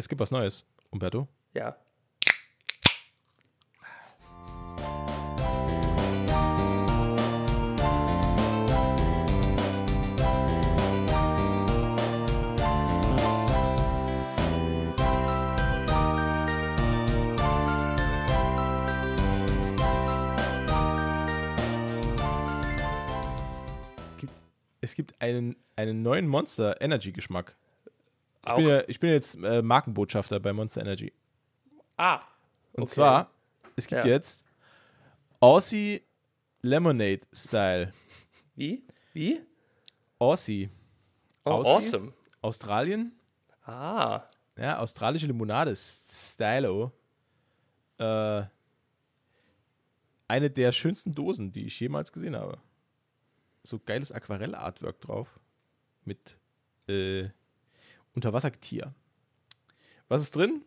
Es gibt was Neues, Umberto. Ja. Es gibt, einen, einen neuen Monster Energy Geschmack. Ich bin, ja, ich bin jetzt äh, Markenbotschafter bei Monster Energy. ah. Und okay. zwar, es gibt Ja. jetzt Aussie Lemonade Style. Wie? Wie? Aussie. Oh, Aussie? awesome. Australien. Ah. Ja, australische Limonade. Stylo. Äh, eine der schönsten Dosen, die ich jemals gesehen habe. So geiles Aquarell-Artwork drauf. Mit äh, Unterwassertier. Was ist drin?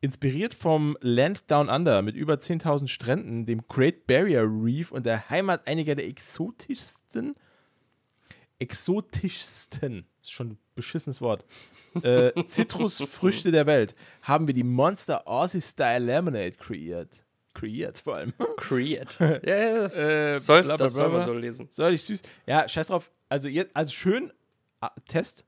Inspiriert vom Land Down Under mit über 10.000 Stränden, dem Great Barrier Reef und der Heimat einiger der exotischsten, exotischsten, ist schon ein beschissenes Wort, äh, Zitrusfrüchte der Welt, haben wir die Monster Aussie Style Lemonade kreiert. Kreiert vor allem. Create. ja, ja, das, Äh, das soll man so lesen. Soll ich süß? Ja, scheiß drauf. Also jetzt, also schön, ah, Test.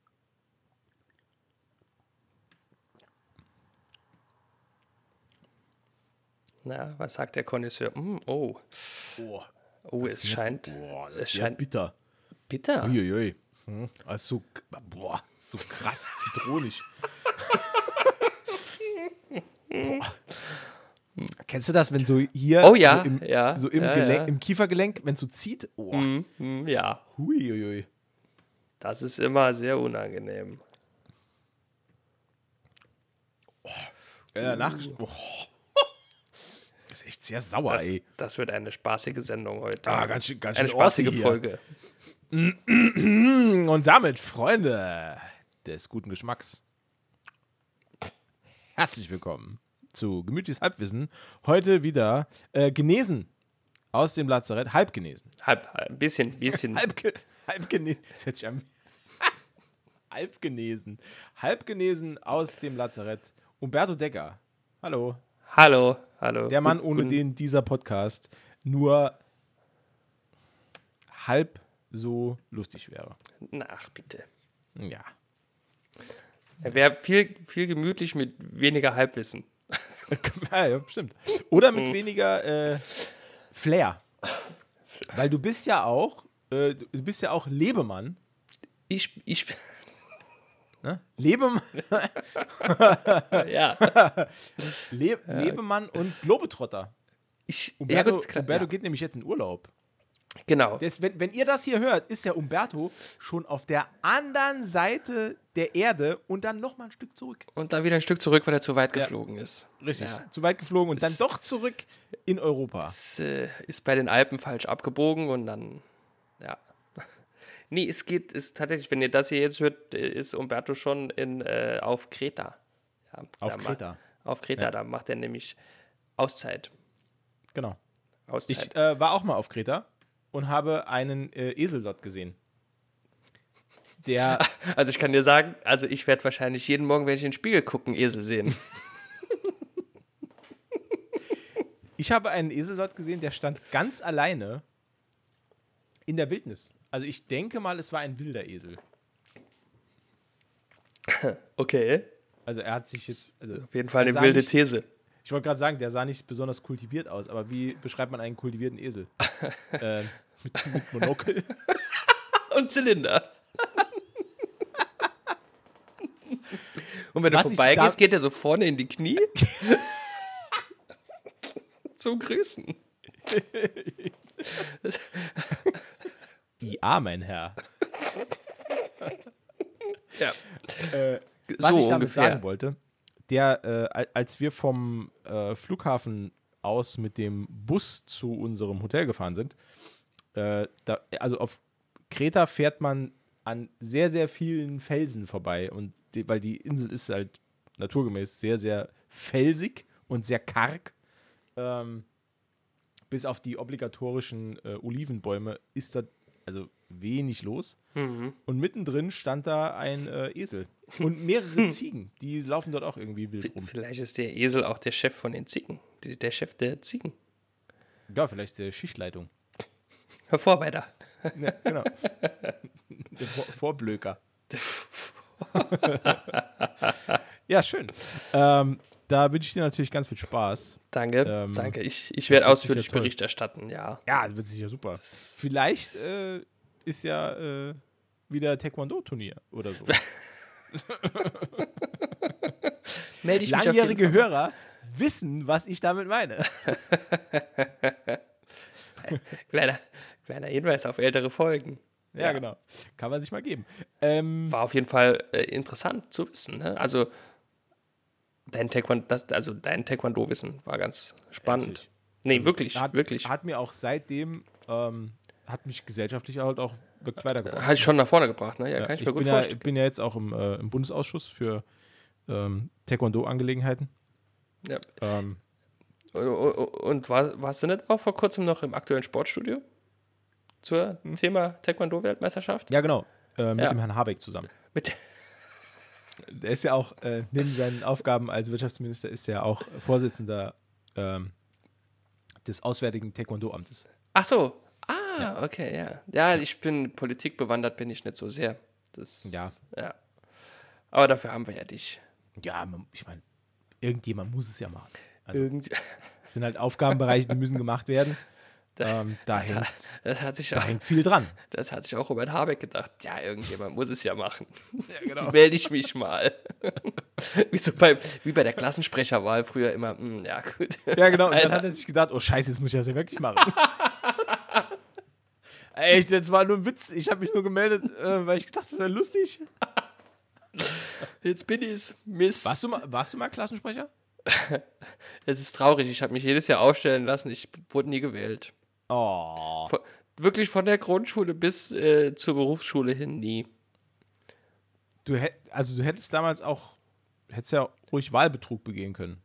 Na, was sagt der Connoisseur? Hm, oh. Boah, Oh, es scheint, boah, das es ja scheint bitter. bitter. Uiuiui. Hm, also, boah, so krass zitronig. boah. Kennst du das, wenn so hier Oh ja, so im, ja, so im, ja, Gelenk, ja. im Kiefergelenk, wenn es so zieht? Oh, Hm, ja, huiuiui. das ist immer sehr unangenehm. Äh, nach, oh. Ist echt sehr sauer, Das, ey. das wird eine spaßige Sendung heute. Ah, ganz schön, ganz eine schön spaßige Ossi hier. Folge. Und damit, Freunde des guten Geschmacks, herzlich willkommen zu Gemütliches Halbwissen. Heute wieder äh, genesen aus dem Lazarett, halb genesen. Halb, ein bisschen, bisschen. Halb, ge halb genesen. Das hört sich an. halb genesen. Halb genesen aus dem Lazarett. Umberto Decker. Hallo. Hallo, hallo. Der Mann, ohne den dieser Podcast nur halb so lustig wäre. Ach, bitte. Ja. Er wäre viel, viel gemütlich mit weniger Halbwissen. ja, ja, stimmt. Oder mit weniger äh, Flair. Weil du bist ja auch, äh, du bist ja auch Lebemann. Ich, ich, Ne? Lebemann, ja, Le Lebemann und Globetrotter. ich, ja Umberto, gut, klar, Umberto ja. geht nämlich jetzt in Urlaub. genau. Das, wenn, wenn ihr das hier hört, ist der Umberto schon auf der anderen Seite der Erde und dann noch mal ein Stück zurück. Und dann wieder ein Stück zurück, weil er zu weit geflogen ist. Richtig. Ja. Zu weit geflogen und dann Ist- doch zurück in Europa. Es äh, ist bei den Alpen falsch abgebogen und dann, ja. Nee, es geht, ist tatsächlich, wenn ihr das hier jetzt hört, äh, ist Umberto schon in, äh, auf Kreta. Ja, Auf Kreta. Auf Kreta, da macht er nämlich Auszeit. Genau. Auszeit. Ich äh, war auch mal auf Kreta und habe einen äh, Esel dort gesehen. Der, Also ich kann dir sagen, also ich werde wahrscheinlich jeden Morgen, wenn ich in den Spiegel gucken, Esel sehen. ich habe einen Esel dort gesehen, der stand ganz alleine in der Wildnis. Also ich denke mal, es war ein wilder Esel. Okay. Also er hat sich jetzt, also Auf jeden Fall eine wilde nicht, These. Ich wollte gerade sagen, der sah nicht besonders kultiviert aus, aber wie beschreibt man einen kultivierten Esel? äh, mit, mit Monokel. Und Zylinder. Und wenn du Was vorbeigehst, geht er so vorne in die Knie. Zum Grüßen. Ja, mein Herr. Ja. Was so ich damit ungefähr. sagen wollte, der, äh, al- als wir vom äh, Flughafen aus mit dem Bus zu unserem Hotel gefahren sind, äh, da, also auf Kreta fährt man an sehr, sehr vielen Felsen vorbei und die, weil die Insel ist halt naturgemäß sehr, sehr felsig und sehr karg. Ähm, bis auf die obligatorischen äh, Olivenbäume ist da also wenig los. Mhm. Und mittendrin stand da ein äh, Esel und mehrere Ziegen. Die laufen dort auch irgendwie wild rum. Vielleicht ist der Esel auch der Chef von den Ziegen. Der Chef der Ziegen. Ja, vielleicht der Schichtleitung. Vorarbeiter. Ja, genau. der Vor Vorblöker. ja, schön. Ähm, da wünsche ich dir natürlich ganz viel Spaß. Danke, Ähm, danke. Ich, ich werde ausführlich. Bericht erstatten, ja. Ja, das wird sicher super. Vielleicht äh, ist ja äh, wieder Taekwondo-Turnier oder so. Langjährige. Hörer wissen, was ich damit meine. Kleiner, kleiner Hinweis auf ältere Folgen. Ja, genau. Kann man sich mal geben. Ähm, War auf jeden Fall äh, interessant zu wissen. Ne? Also dein Taekwondo, das, also dein Taekwondo-Wissen war ganz spannend. Ehrlich? Nee, wirklich, hat, wirklich. hat mir auch seitdem, ähm, hat mich gesellschaftlich halt auch wirklich weitergebracht. Hat schon nach vorne gebracht, ne? Ja, Ja, kann ich, ich mir gut bin, ja, vorstellen. ich bin ja jetzt auch im, äh, im Bundesausschuss für ähm, Taekwondo-Angelegenheiten. Ja. Ähm, Und, und war, warst du nicht auch vor kurzem noch im aktuellen Sportstudio? Zur Thema Taekwondo-Weltmeisterschaft? ja, genau. Äh, mit Ja. dem Herrn Habeck zusammen. Mit, Der ist ja auch, äh, neben seinen Aufgaben als Wirtschaftsminister, ist er auch Vorsitzender ähm, des Auswärtigen Taekwondo-Amtes. ach so. Ah, okay, ja. Ja, ich bin politikbewandert, bin ich nicht so sehr. Das, Ja. ja. Aber dafür haben wir ja dich. Ja, ich meine, irgendjemand muss es ja machen. Also, Irgend es sind halt Aufgabenbereiche, die müssen gemacht werden. Ähm, da, das, hängt, hat, das, hat sich da auch, hängt viel dran. das hat sich auch Robert Habeck gedacht. Ja, irgendjemand muss es ja machen. Ja, genau. Melde ich mich mal. wie, so bei, wie bei der Klassensprecherwahl früher immer. hm, ja, gut. Ja, genau. Und dann hat er sich gedacht, oh Scheiße, jetzt muss ich das ja wirklich machen. Echt, das war nur ein Witz. Ich habe mich nur gemeldet, äh, weil ich gedacht, das wäre lustig. Jetzt bin ich's. Mist. Warst du mal, warst du mal Klassensprecher? Es ist traurig. Ich habe mich jedes Jahr aufstellen lassen. Ich wurde nie gewählt. Oh. Von, wirklich von der Grundschule bis äh, zur Berufsschule hin nie. Du hätt, also du hättest damals auch, hättest ja ruhig Wahlbetrug begehen können.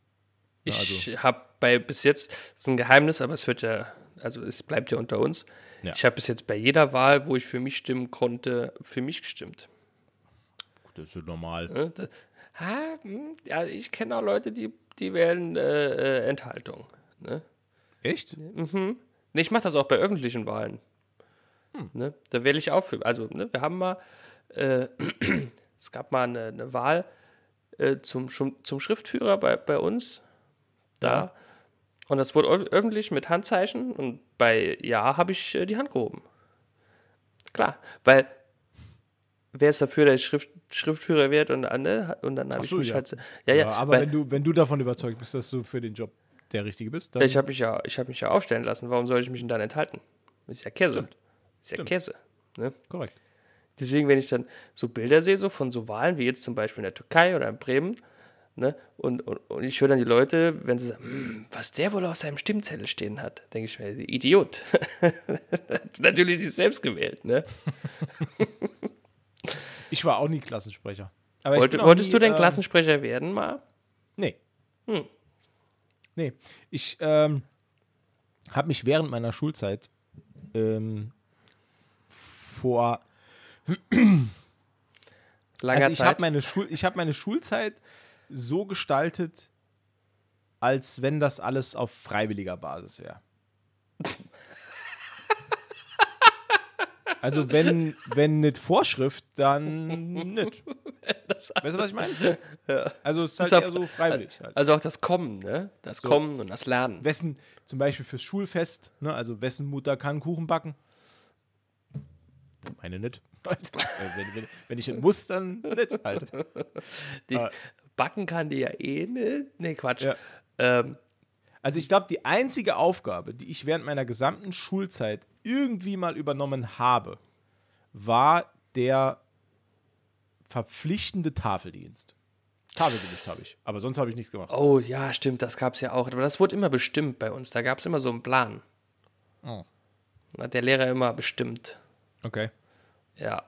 Ja, Ich habe bei bis jetzt, das ist ein Geheimnis, aber es wird ja, also es bleibt ja unter uns. Ja. Ich habe bis jetzt bei jeder Wahl, wo ich für mich stimmen konnte, für mich gestimmt. Das ist ja normal. Da, ha, ja, ich kenne auch Leute, die, die wählen äh, äh, Enthaltung. Ne? Echt? Nee, ich mache das auch bei öffentlichen Wahlen. Ne? Da wähle ich auch für. Also, ne, wir haben mal, äh, es gab mal eine, eine Wahl äh, zum, zum, Schriftführer bei, bei uns. Da. Und das wurde öf- öffentlich mit Handzeichen und bei Ja habe ich äh, die Hand gehoben. Klar, weil wer ist dafür, der Schrift, Schriftführer wird und, äh, ne, und dann habe ich so, mich ja. halt. Ja, ja, aber weil, wenn du, wenn du davon überzeugt bist, dass du für den Job der Richtige bist, Ich habe mich, ja, ich hab mich ja aufstellen lassen. Warum soll ich mich denn dann enthalten? Ist ja Käse. Stimmt. Ist ja Stimmt. Käse. Ne? korrekt. Deswegen, wenn ich dann so Bilder sehe, so von so Wahlen, wie jetzt zum Beispiel in der Türkei oder in Bremen, ne? und, und, und ich höre dann die Leute, wenn sie sagen, "Hm, was der wohl auf seinem Stimmzettel stehen hat, denke ich mir, Idiot. Natürlich ist sie selbst gewählt. Ne? Ich war auch nie Klassensprecher. Wollte, wolltest nie, du denn ähm, Klassensprecher werden mal? Nee. Nee. Ich ähm, habe mich während meiner Schulzeit ähm, vor. Langer Also ich habe Zeit? meine, Schul ich hab meine Schulzeit so gestaltet, als wenn das alles auf freiwilliger Basis wäre. Also wenn, wenn nicht Vorschrift, dann nicht. Weißt du, was ich meine? Also es ist halt auf- eher so freiwillig. Halt. Also auch das Kommen, ne? Das Kommen und das Lernen. Wessen, zum Beispiel fürs Schulfest, ne, also wessen Mutter kann Kuchen backen? Meine nicht. Halt. Wenn, wenn, wenn ich nicht muss, dann nicht halt. Die, Ah. backen kann die ja eh nicht. Nee, Quatsch. Ja. Ähm, Also ich glaube, die einzige Aufgabe, die ich während meiner gesamten Schulzeit irgendwie mal übernommen habe, war der verpflichtende Tafeldienst. Tafelgedicht habe ich, aber sonst habe ich nichts gemacht. Oh ja, stimmt, das gab es ja auch. Aber das wurde immer bestimmt bei uns. Da gab es immer so einen Plan. Oh. Hat der Lehrer immer bestimmt. Okay. Ja.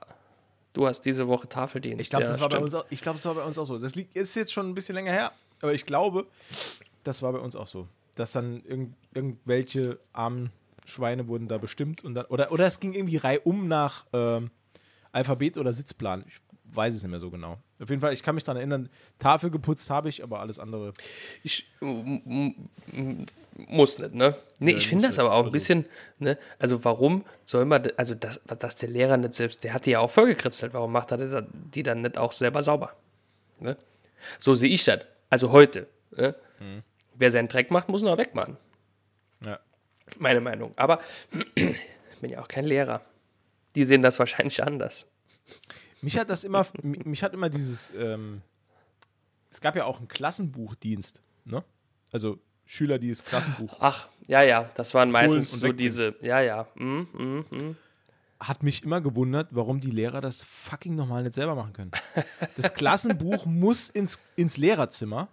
Du hast diese Woche Tafeldienst. Ich glaube, ja, das, war bei uns auch- ich glaub, das war bei uns auch so. Das liegt, ist jetzt schon ein bisschen länger her, aber ich glaube, das war bei uns auch so. Dass dann irgend, irgendwelche armen Schweine wurden da bestimmt und dann, oder, oder es ging irgendwie reihum nach ähm, Alphabet oder Sitzplan. Ich weiß es nicht mehr so genau. Auf jeden Fall, ich kann mich daran erinnern, Tafel geputzt habe ich, aber alles andere. Ich muss nicht, ne? Nee, ja, ich finde das aber auch ein also bisschen, ne? Also warum soll man, also das, dass der Lehrer nicht selbst, der hat die ja auch vollgekritzelt, warum macht er die dann nicht auch selber sauber? Ne? So sehe ich das. Also heute. Ne? Mhm. Wer seinen Dreck macht, muss ihn auch wegmachen. Ja. Meine Meinung. Aber ich bin ja auch kein Lehrer. Die sehen das wahrscheinlich anders. Mich hat das immer, mich hat immer dieses, ähm, es gab ja auch einen Klassenbuchdienst, ne? Also Schüler, die das Klassenbuch. Ach, ja, ja, das waren meistens so diese, ja, ja. Mm, mm, mm. Hat mich immer gewundert, warum die Lehrer das fucking nochmal nicht selber machen können. Das Klassenbuch muss ins, ins Lehrerzimmer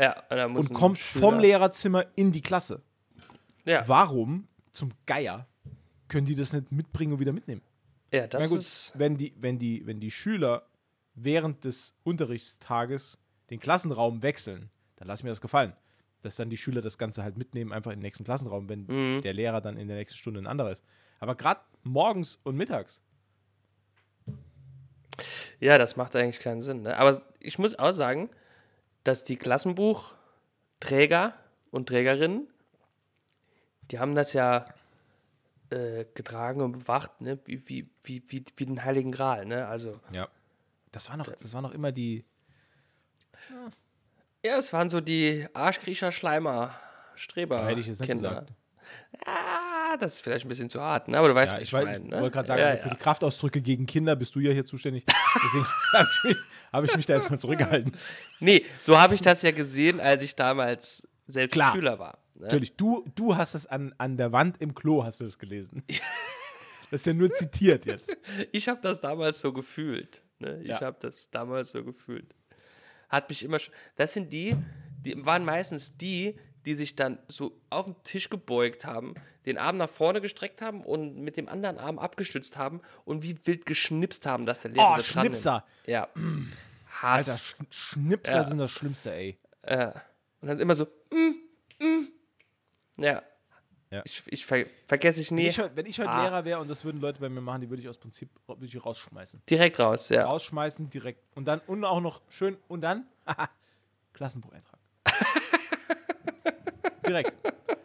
ja, und, und kommt Schüler. vom Lehrerzimmer in die Klasse. Ja. Warum zum Geier können die das nicht mitbringen und wieder mitnehmen? Ja, das gut, ist. Wenn die, wenn, die, wenn die Schüler während des Unterrichtstages den Klassenraum wechseln, dann lass mir das gefallen. Dass dann die Schüler das Ganze halt mitnehmen, einfach in den nächsten Klassenraum, wenn mhm. der Lehrer dann in der nächsten Stunde ein anderer ist. Aber gerade morgens und mittags. Ja, das macht eigentlich keinen Sinn. Ne? Aber ich muss auch sagen, dass die Klassenbuchträger und Trägerinnen, die haben das ja äh, getragen und bewacht, ne? wie, wie, wie, wie, wie den Heiligen Gral. Ne? Also, ja. Das war noch, das war noch immer die. Ja, ja es waren so die Arschkriecher, Schleimer, Streber. Hätte ich jetzt nicht Kinder. gesagt. Ja, das ist vielleicht ein bisschen zu hart, ne? aber du weißt, ja, ich, ich mein, ne? wollte gerade sagen, ja, also für die Kraftausdrücke gegen Kinder bist du ja hier zuständig. Deswegen habe ich, mich, hab ich mich da jetzt mal zurückgehalten. Nee, so habe ich das ja gesehen, als ich damals selbst Klar. Schüler war. Ne? Natürlich, du, du hast es an, an der Wand im Klo, hast du es gelesen. das ist ja nur zitiert jetzt. Ich habe das damals so gefühlt. Ne? Ich ja. habe das damals so gefühlt. Hat mich immer schon. Das sind die, die waren meistens die, die sich dann so auf den Tisch gebeugt haben, den Arm nach vorne gestreckt haben und mit dem anderen Arm abgestützt haben und wie wild geschnipst haben, dass der Lehrer oh, so Schnipser. Ja. Hass. Alter, Sch Schnipser ja. sind das Schlimmste, ey. Ja. Und dann immer so, mm, mm. Ja. ja. Ich, ich ver vergesse ich nie. Wenn ich, wenn ich heute ah. Lehrer wäre und das würden Leute bei mir machen, die würde ich aus Prinzip würde ich rausschmeißen. Direkt raus, ja. Rausschmeißen, direkt. Und dann, und auch noch schön, und dann, Klassenbucheintrag. direkt.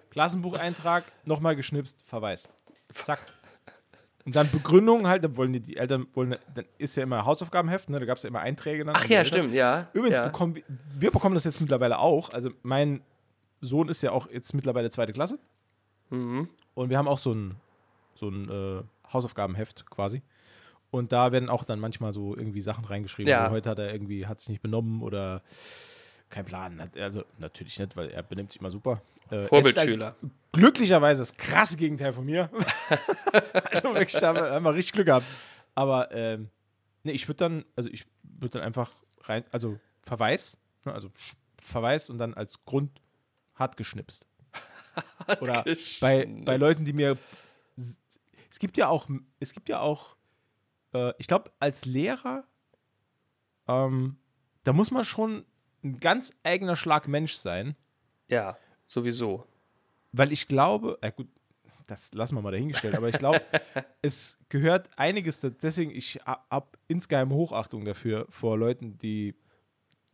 Klassenbucheintrag, nochmal geschnipst, Verweis. Zack. Und dann Begründung halt, dann wollen die, die Eltern, wollen, dann ist ja immer Hausaufgabenheft, ne? da gab es ja immer Einträge. Dann Ach ja, stimmt, ja. Übrigens, ja. Bekommen, wir bekommen das jetzt mittlerweile auch. Also mein Sohn ist ja auch jetzt mittlerweile zweite Klasse. Mhm. Und wir haben auch so ein, so ein äh, Hausaufgabenheft quasi. Und da werden auch dann manchmal so irgendwie Sachen reingeschrieben. Ja. heute hat er irgendwie, hat sich nicht benommen oder kein Plan. Also natürlich nicht, weil er benimmt sich immer super. Äh, Vorbildschüler. Halt glücklicherweise das krasse Gegenteil von mir. also wirklich, da haben wir richtig Glück gehabt. Aber ähm, nee, ich würde dann, also ich würde dann einfach rein, also Verweis, ne, also Verweis und dann als Grund hart geschnipst. hart Oder geschnipst. Bei, bei Leuten, die mir. Es gibt ja auch, es gibt ja auch, äh, ich glaube, als Lehrer, ähm, da muss man schon ein ganz eigener Schlag Mensch sein. Ja, sowieso. Weil ich glaube, äh gut, das lassen wir mal dahingestellt, aber ich glaube, es gehört einiges, deswegen, ich habe insgeheim Hochachtung dafür vor Leuten, die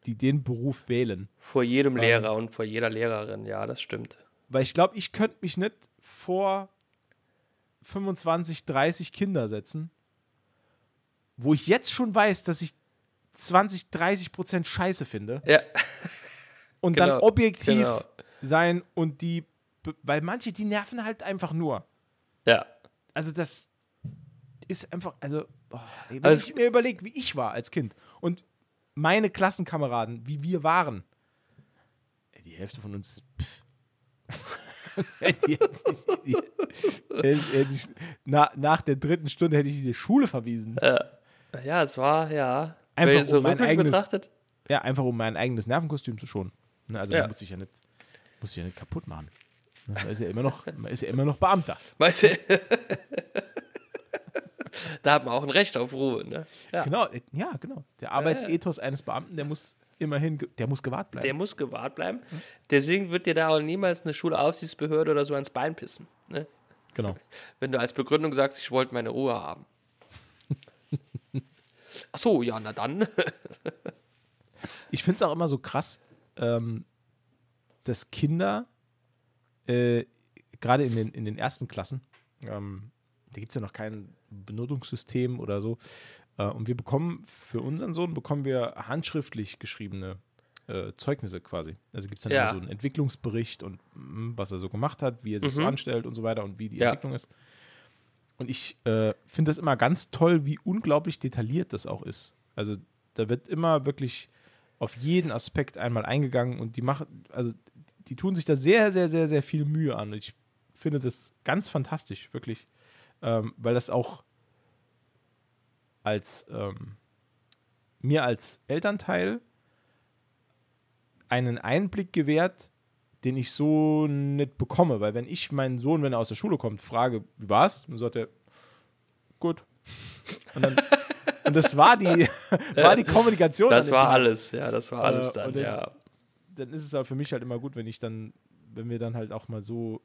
die den Beruf wählen. Vor jedem ähm, Lehrer und vor jeder Lehrerin, ja, das stimmt. Weil ich glaube, ich könnte mich nicht vor 25, 30 Kinder setzen, wo ich jetzt schon weiß, dass ich 20, 30 Prozent Scheiße finde. Ja. Und genau. dann objektiv genau. sein und die, weil manche, die nerven halt einfach nur. Ja. Also das ist einfach, also, oh, wenn also ich mir überlege, wie ich war als Kind und meine Klassenkameraden, wie wir waren, die Hälfte von uns. die, die, die, na, nach der dritten Stunde hätte ich die Schule verwiesen. ja, es war, ja. Einfach so um mein eigenes, betrachtet. Ja, einfach um mein eigenes Nervenkostüm zu schonen. Ne, also ja. muss ich ja nicht, muss ich ja nicht kaputt machen. Man ist ja immer noch, man ist ja immer noch Beamter. Weißt du? Da hat man auch ein Recht auf Ruhe. Ne? Ja. Genau, äh, ja, genau. Der Arbeitsethos eines Beamten, der muss immerhin, der muss gewahrt bleiben. Der muss gewahrt bleiben. Deswegen wird dir da auch niemals eine Schulaufsichtsbehörde oder so ans Bein pissen. Ne? Genau. Wenn du als Begründung sagst, ich wollte meine Ruhe haben. Ach so, ja, na dann. Ich finde es auch immer so krass, ähm, dass Kinder, äh, gerade in den, in den ersten Klassen, ähm, da gibt es ja noch kein Benotungssystem oder so, äh, und wir bekommen für unseren Sohn bekommen wir handschriftlich geschriebene äh, Zeugnisse quasi. Also gibt es dann Ja. so einen Entwicklungsbericht und mh, was er so gemacht hat, wie er sich so Mhm. anstellt und so weiter und wie die Ja. Entwicklung ist. Und ich äh, finde das immer ganz toll, wie unglaublich detailliert das auch ist. Also da wird immer wirklich auf jeden Aspekt einmal eingegangen und die machen, also die tun sich da sehr, sehr, sehr, sehr viel Mühe an. Und ich finde das ganz fantastisch, wirklich. Ähm, weil das auch als ähm, mir als Elternteil einen Einblick gewährt, den ich so nicht bekomme. Weil wenn ich meinen Sohn, wenn er aus der Schule kommt, frage, wie war's? Dann sagt er, gut. Und, dann, und das war die, war die Kommunikation. Das war Tag. alles, ja, das war alles Äh, dann, dann- ja. Dann ist es aber für mich halt immer gut, wenn ich dann, wenn wir dann halt auch mal so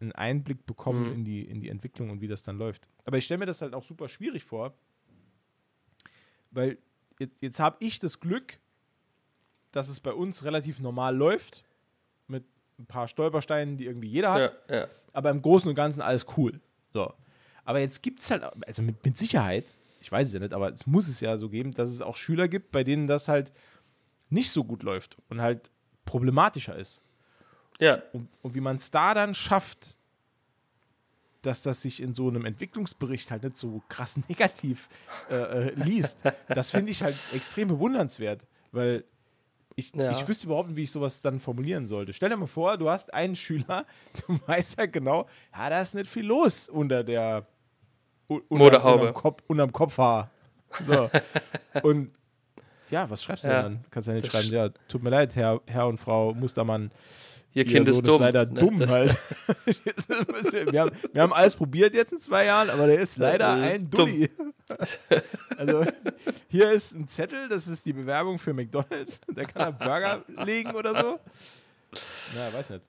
einen Einblick bekommen Mhm. in, die, in die Entwicklung und wie das dann läuft. Aber ich stelle mir das halt auch super schwierig vor, weil jetzt, jetzt habe ich das Glück, dass es bei uns relativ normal läuft, mit ein paar Stolpersteinen, die irgendwie jeder hat ja, ja. aber im Großen und Ganzen alles cool. So. Aber jetzt gibt es halt, also mit, mit Sicherheit, ich weiß es ja nicht, aber es muss es ja so geben, dass es auch Schüler gibt, bei denen das halt nicht so gut läuft und halt problematischer ist. Ja, Und, und wie man es da dann schafft, dass das sich in so einem Entwicklungsbericht halt nicht so krass negativ äh, äh, liest, das finde ich halt extrem bewundernswert, weil ich, Ja. ich wüsste überhaupt nicht, wie ich sowas dann formulieren sollte. Stell dir mal vor, du hast einen Schüler, du weißt halt genau, ja, da ist nicht viel los unter der unter, Motorhaube. Unterm, Kopf, unterm Kopfhaar. So. und ja, was schreibst du Ja. denn dann? Kannst du ja nicht schreiben, ja, tut mir leid, Herr, Herr und Frau Mustermann. Ihr Kind Sohn ist dumm. leider ne? dumm Das- halt. Ist wir, haben, wir haben alles probiert jetzt in zwei Jahren, aber der ist leider Äh, ein dumm. Dulli. Also hier ist ein Zettel, das ist die Bewerbung für McDonalds. Da kann er Burger legen oder so. Na, weiß nicht.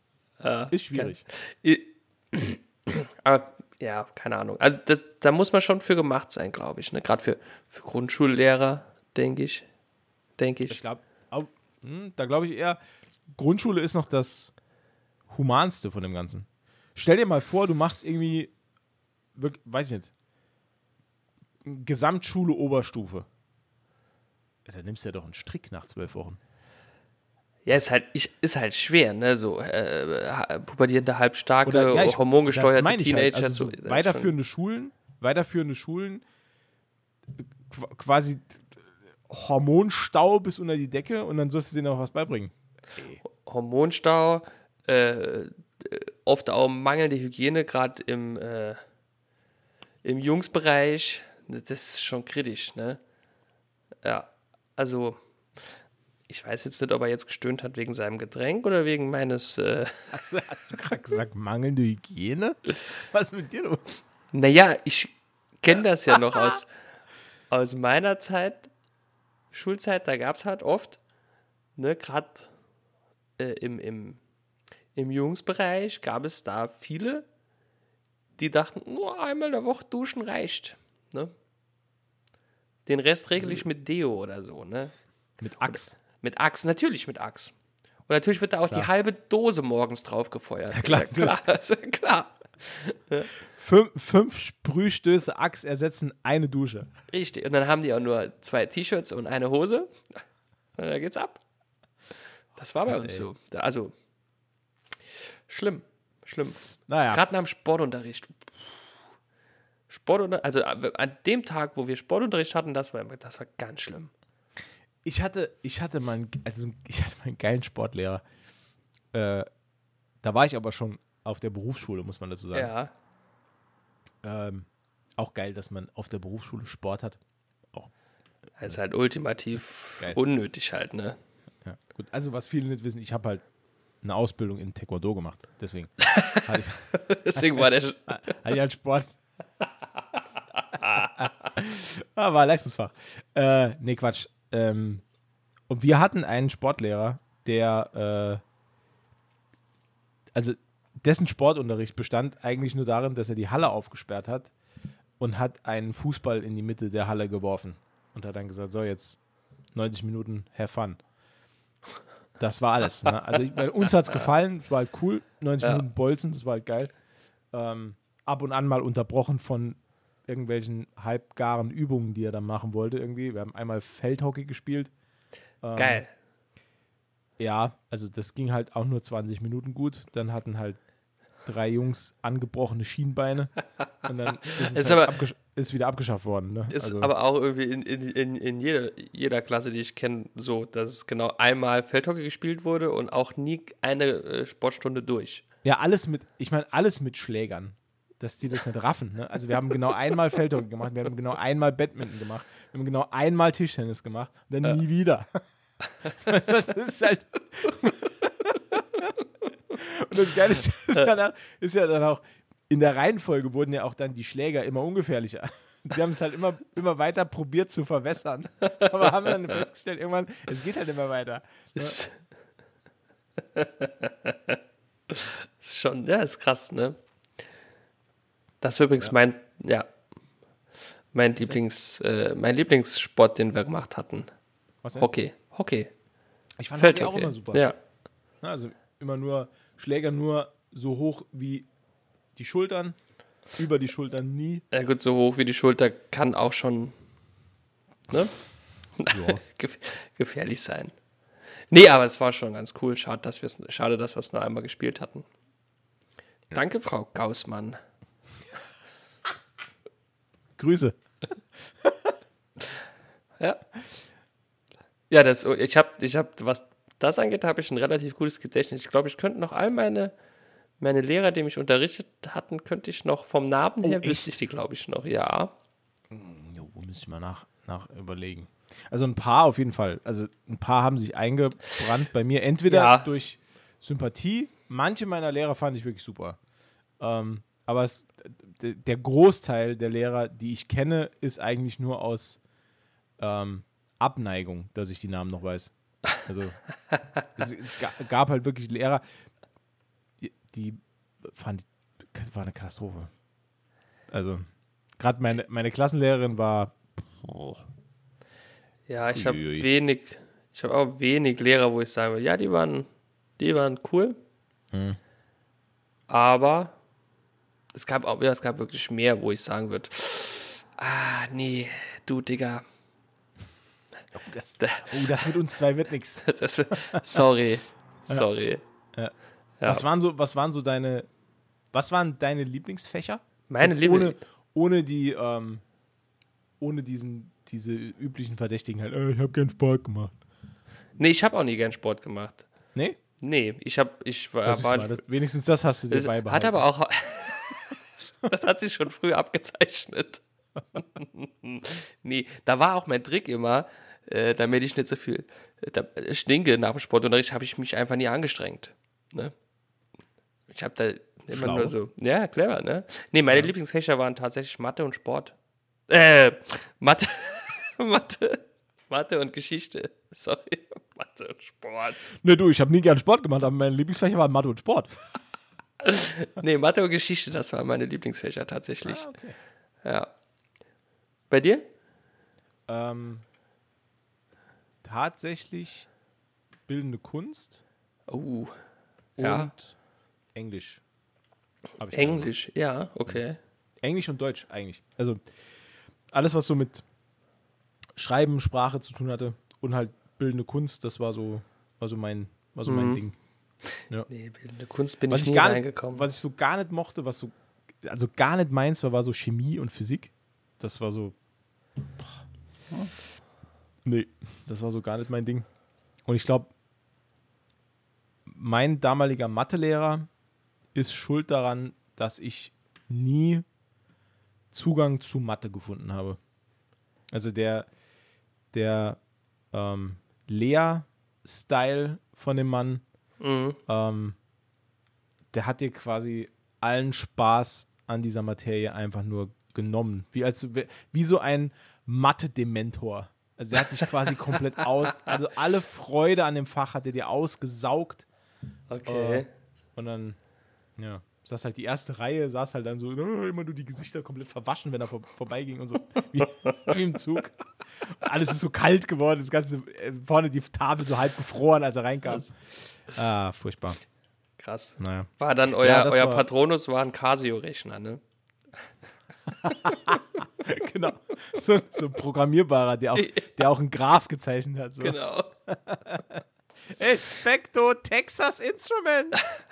Ja, Ist schwierig. Aber ja, keine Ahnung. Also da, da muss man schon für gemacht sein, glaube ich. Ne? Gerade für, für Grundschullehrer, denke ich. Denke Ich ich. glaube, hm, da glaube ich eher, Grundschule ist noch das Humanste von dem Ganzen. Stell dir mal vor, du machst irgendwie, weiß ich nicht, Gesamtschule Oberstufe. Ja, dann nimmst du ja doch einen Strick nach zwölf Wochen. Ja, ist halt, ist halt schwer, ne? So äh, pubertierende, halbstarke, Oder, ja, ich- hormongesteuerte ich Teenager. Halt. Also so, weiterführende Schulen, weiterführende Schulen, qu- quasi Hormonstau bis unter die Decke und dann sollst du denen auch was beibringen. Hormonstau, äh, oft auch mangelnde Hygiene, gerade im, äh, im Jungsbereich. Das ist schon kritisch, ne? Ja, also ich weiß jetzt nicht, ob er jetzt gestöhnt hat wegen seinem Getränk oder wegen meines. Äh, Hast, du- hast du gerade gesagt, mangelnde Hygiene? Was ist mit dir los? naja, ich kenne das ja noch aus, aus meiner Zeit, Schulzeit, da gab es halt oft, ne, gerade äh, im, im, im Jungsbereich gab es da viele, die dachten, nur einmal in der Woche duschen reicht. Ne? Den Rest regle ich mit Deo oder so, ne? Mit Axt. Mit Axt, natürlich mit Axt. Und natürlich wird da auch die halbe Dose morgens drauf gefeuert. Ja, klar, klar. ja klar. Fünf, fünf Sprühstöße Axt ersetzen eine Dusche. Richtig. Und dann haben die auch nur zwei T-Shirts und eine Hose. Und da geht's ab. Das war bei uns so. Also, schlimm. Schlimm. Naja, Gerade nach dem Sportunterricht. Sportunterricht, also äh, an dem Tag, wo wir Sportunterricht hatten, das war, das war ganz schlimm. ich hatte, ich hatte meinen, also ich hatte meinen geilen Sportlehrer. Äh, da war ich aber schon auf der Berufsschule, muss man dazu sagen. Ja. Ähm, auch geil, dass man auf der Berufsschule Sport hat. Auch Das ist halt ultimativ Geil. unnötig halt, ne? Ja, gut. Also, was viele nicht wissen, ich habe halt eine Ausbildung in Taekwondo gemacht. Deswegen ich, Deswegen war der. hatte ich halt Sport. ah, war Leistungsfach. Äh, nee, Quatsch. Ähm, und wir hatten einen Sportlehrer, der, äh, also dessen Sportunterricht bestand eigentlich nur darin, dass er die Halle aufgesperrt hat und hat einen Fußball in die Mitte der Halle geworfen und hat dann gesagt, so jetzt 90 Minuten, have fun. Das war alles. Ne? Also ich, uns hat es gefallen, es war halt cool, 90 ja. Minuten Bolzen, das war halt geil. Ähm, ab und an mal unterbrochen von irgendwelchen halbgaren Übungen, die er dann machen wollte irgendwie. Wir haben einmal Feldhockey gespielt. Ähm, geil. Ja, also das ging halt auch nur 20 Minuten gut. Dann hatten halt drei Jungs angebrochene Schienbeine und dann ist es halt aber, ist wieder abgeschafft worden. Ne? Ist also. aber auch irgendwie in, in, in, in jeder, jeder Klasse, die ich kenne, so, dass es genau einmal Feldhockey gespielt wurde und auch nie eine äh, Sportstunde durch. Ja, alles mit, ich meine, alles mit Schlägern. Dass die das nicht raffen. Ne? Also wir haben genau einmal Feldhockey gemacht, wir haben genau einmal Badminton gemacht, wir haben genau einmal Tischtennis gemacht und dann ja. nie wieder. das ist halt. Und das Geile ist, ist, ja dann, auch, in der Reihenfolge wurden ja auch dann die Schläger immer ungefährlicher. Die haben es halt immer, immer weiter probiert zu verwässern. Aber haben dann festgestellt, irgendwann, es geht halt immer weiter. Ist, ist schon, ja, ist krass, ne? Das ist übrigens ja. mein, ja, mein Lieblings, äh, mein Lieblingssport, den wir gemacht hatten. Was denn? Hockey. Hockey. Ich fand Hockey auch immer super. Ja. Also immer nur Schläger nur so hoch wie die Schultern, über die Schultern nie. Ja gut, so hoch wie die Schulter kann auch schon ne? Ja. gefährlich sein. Nee, aber es war schon ganz cool. Schade, dass wir es schade, dass nur einmal gespielt hatten. Danke, Frau Gaussmann. Grüße. ja. Ja, das, ich habe, ich hab, was das angeht, habe ich ein relativ gutes Gedächtnis. Ich glaube, ich könnte noch all meine, meine Lehrer, die mich unterrichtet hatten, könnte ich noch vom Namen her, oh, wüsste ich die, glaube ich, noch, ja. Hm, jo, müsste ich mal nach, nach überlegen. Also ein paar auf jeden Fall. Also ein paar haben sich eingebrannt bei mir, entweder ja. durch Sympathie. Manche meiner Lehrer fand ich wirklich super. Ähm, aber es, der Großteil der Lehrer, die ich kenne, ist eigentlich nur aus ähm, Abneigung, dass ich die Namen noch weiß. Also es, es, gab halt wirklich Lehrer, die, fand war eine Katastrophe. Also gerade meine, meine Klassenlehrerin war. Oh. Ja, ich habe wenig, ich habe auch wenig Lehrer, wo ich sage, ja, die waren, die waren cool. Hm. Aber es gab auch, ja, es gab wirklich mehr, wo ich sagen würde, ah, nee, du, Digga, Oh das, oh, das mit uns zwei wird nichts. Sorry. Sorry. Ja. Ja. Was, waren so, was waren so deine, was waren deine Lieblingsfächer? Meine Lieblings ohne, ohne die, ähm, ohne diesen, diese üblichen Verdächtigen halt, äh, ich habe gern Sport gemacht. Nee, ich habe auch nie gern Sport gemacht. Nee? Nee, ich habe, ich war, war mal, das, wenigstens das hast du dir beibehalten. Hat aber auch, das hat sich schon früh abgezeichnet. nee, da war auch mein Trick immer, äh, damit ich nicht so viel äh, stinke nach dem Sportunterricht, habe ich mich einfach nie angestrengt. Ne? Ich habe da immer Schlau. nur so, ja, clever, ne? Nee, meine ja. Lieblingsfächer waren tatsächlich Mathe und Sport. Äh, Mathe, Mathe, Mathe und Geschichte. Sorry, Mathe und Sport. Ne, du, ich habe nie gern Sport gemacht, aber meine Lieblingsfächer waren Mathe und Sport. nee, Mathe und Geschichte, das waren meine Lieblingsfächer tatsächlich. Ah, okay. Ja. Bei dir? Ähm, tatsächlich bildende Kunst. Oh. Ja. Und Englisch. Englisch, ja, okay. Englisch und Deutsch eigentlich. Also alles, was so mit Schreiben, Sprache zu tun hatte und halt bildende Kunst, das war so, war so mein, war so mhm. mein Ding. Ja. Nee, bildende Kunst bin was ich nie gar reingekommen. Nicht, was ich so gar nicht mochte, was so, also gar nicht meins war, war so Chemie und Physik. Das war so. Boah. Nee, das war so gar nicht mein Ding. Und ich glaube, mein damaliger Mathelehrer ist schuld daran, dass ich nie Zugang zu Mathe gefunden habe. Also der, der ähm, Lehr-Style von dem Mann, mhm. ähm, der hat dir quasi allen Spaß an dieser Materie einfach nur genommen. Wie, als, wie so ein Mathe-Dementor. Also er hat dich quasi komplett aus, also alle Freude an dem Fach hat er dir ausgesaugt. Okay. Äh, und dann, Ja. Saß halt die erste Reihe, saß halt dann so, äh, immer nur die Gesichter komplett verwaschen, wenn er vor, vorbeiging und so, wie, wie im Zug. Alles ist so kalt geworden, das ganze, äh, vorne die Tafel so halb gefroren, als er reinkam. Ah, furchtbar. Krass. Naja. War dann euer, Ja, euer war- Patronus war ein Casio-Rechner, ne? Genau. So, so ein Programmierbarer, der auch, der auch einen Graph gezeichnet hat. So. Genau. Especto Texas Instruments.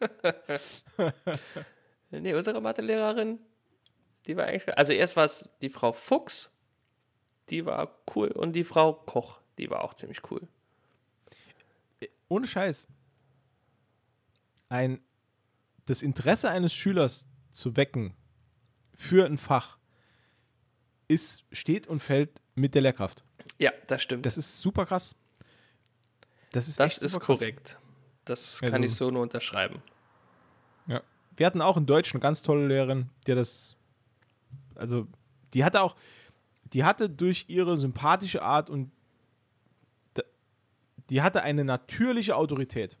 Nee, unsere Mathelehrerin, die war eigentlich. Also erst war es die Frau Fuchs, die war cool, und die Frau Koch, die war auch ziemlich cool. Ohne Scheiß. Ein, das Interesse eines Schülers zu wecken für ein Fach ist, steht und fällt mit der Lehrkraft. Ja, das stimmt. Das, Das ist super krass. Das ist, echt ist korrekt. Das Also- kann ich so nur unterschreiben. Ja. Wir hatten auch in Deutsch eine ganz tolle Lehrerin, die das, also die hatte auch, die hatte durch ihre sympathische Art und die hatte eine natürliche Autorität.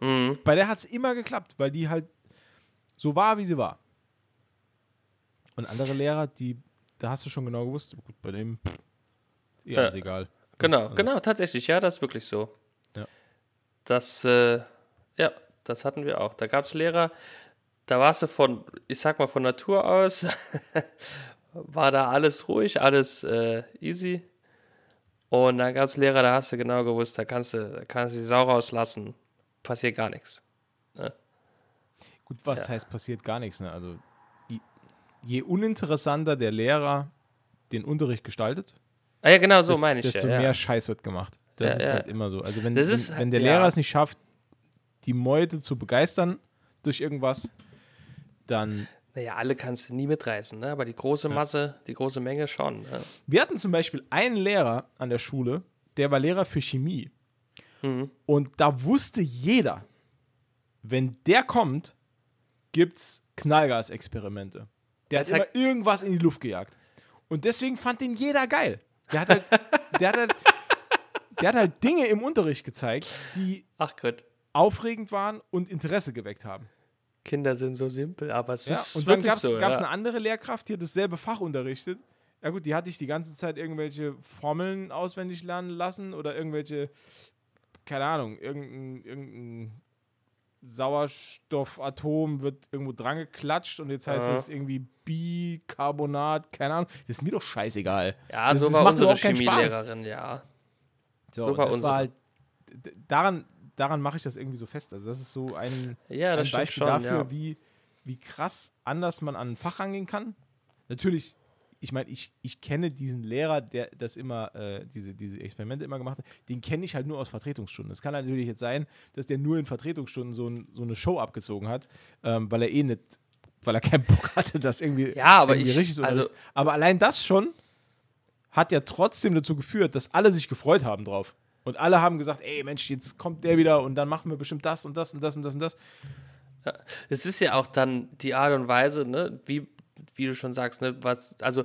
Mhm. Bei der hat es immer geklappt, weil die halt so war, wie sie war. Und andere Lehrer, die, da hast du schon genau gewusst, gut, bei dem pff, ist eh Ja. alles egal. Genau, genau, tatsächlich, ja, das ist wirklich so. Ja. Das, äh, ja, das hatten wir auch. Da gab es Lehrer, da warst du von, ich sag mal, von Natur aus, war da alles ruhig, alles äh, easy. Und dann gab es Lehrer, da hast du genau gewusst, da kannst du, da kannst du die Sau rauslassen, passiert gar nichts. Gut, was heißt passiert gar nichts, ne? Also je, uninteressanter der Lehrer den Unterricht gestaltet, Ah ja, genau so des- meine ich desto ja. ja. mehr Scheiß wird gemacht. Das Ja, ist ja. halt immer so. Also wenn, wenn, ist- wenn der ja. Lehrer es nicht schafft, die Meute zu begeistern durch irgendwas, dann. Naja, alle kannst du nie mitreißen, ne? aber die große Masse, die große Menge schon. Ne? Wir hatten zum Beispiel einen Lehrer an der Schule, der war Lehrer für Chemie. Mhm. Und da wusste jeder, wenn der kommt, gibt's Knallgasexperimente. Der hat Das hat- immer irgendwas in die Luft gejagt. Und deswegen fand den jeder geil. Der hat halt, der hat halt, der hat halt Dinge im Unterricht gezeigt, die Ach Gott, aufregend waren und Interesse geweckt haben. Kinder sind so simpel, aber es Ja, ist und dann gab es so. ja. eine andere Lehrkraft, die hat dasselbe Fach unterrichtet. Ja gut, die hatte ich die ganze Zeit irgendwelche Formeln auswendig lernen lassen oder irgendwelche, keine Ahnung, irgendein, irgendein Sauerstoffatom wird irgendwo dran geklatscht und jetzt heißt Aha. es irgendwie Bicarbonat, keine Ahnung. Das ist mir doch scheißegal. Ja, das, so das war macht unsere überhaupt keinen Spaß. Chemielehrerin, ja. So, So war das unsere. war halt, daran, daran mache ich das irgendwie so fest. Also das ist so ein, Ja, das ein Beispiel schon, dafür, ja. wie, wie krass anders man an ein Fach rangehen kann. Natürlich, ich meine, ich, ich kenne diesen Lehrer, der das immer, äh, diese, diese Experimente immer gemacht hat, den kenne ich halt nur aus Vertretungsstunden. Es kann natürlich jetzt sein, dass der nur in Vertretungsstunden so, ein, so eine Show abgezogen hat, ähm, weil er eh nicht, weil er keinen Bock hatte, das irgendwie, Ja, aber irgendwie ich- richtig zu also-. Aber allein das schon hat ja trotzdem dazu geführt, dass alle sich gefreut haben drauf. Und alle haben gesagt, ey Mensch, jetzt kommt der wieder und dann machen wir bestimmt das und das und das und das und das. Es ist ja auch dann die Art und Weise, ne, wie, wie du schon sagst, ne, was, also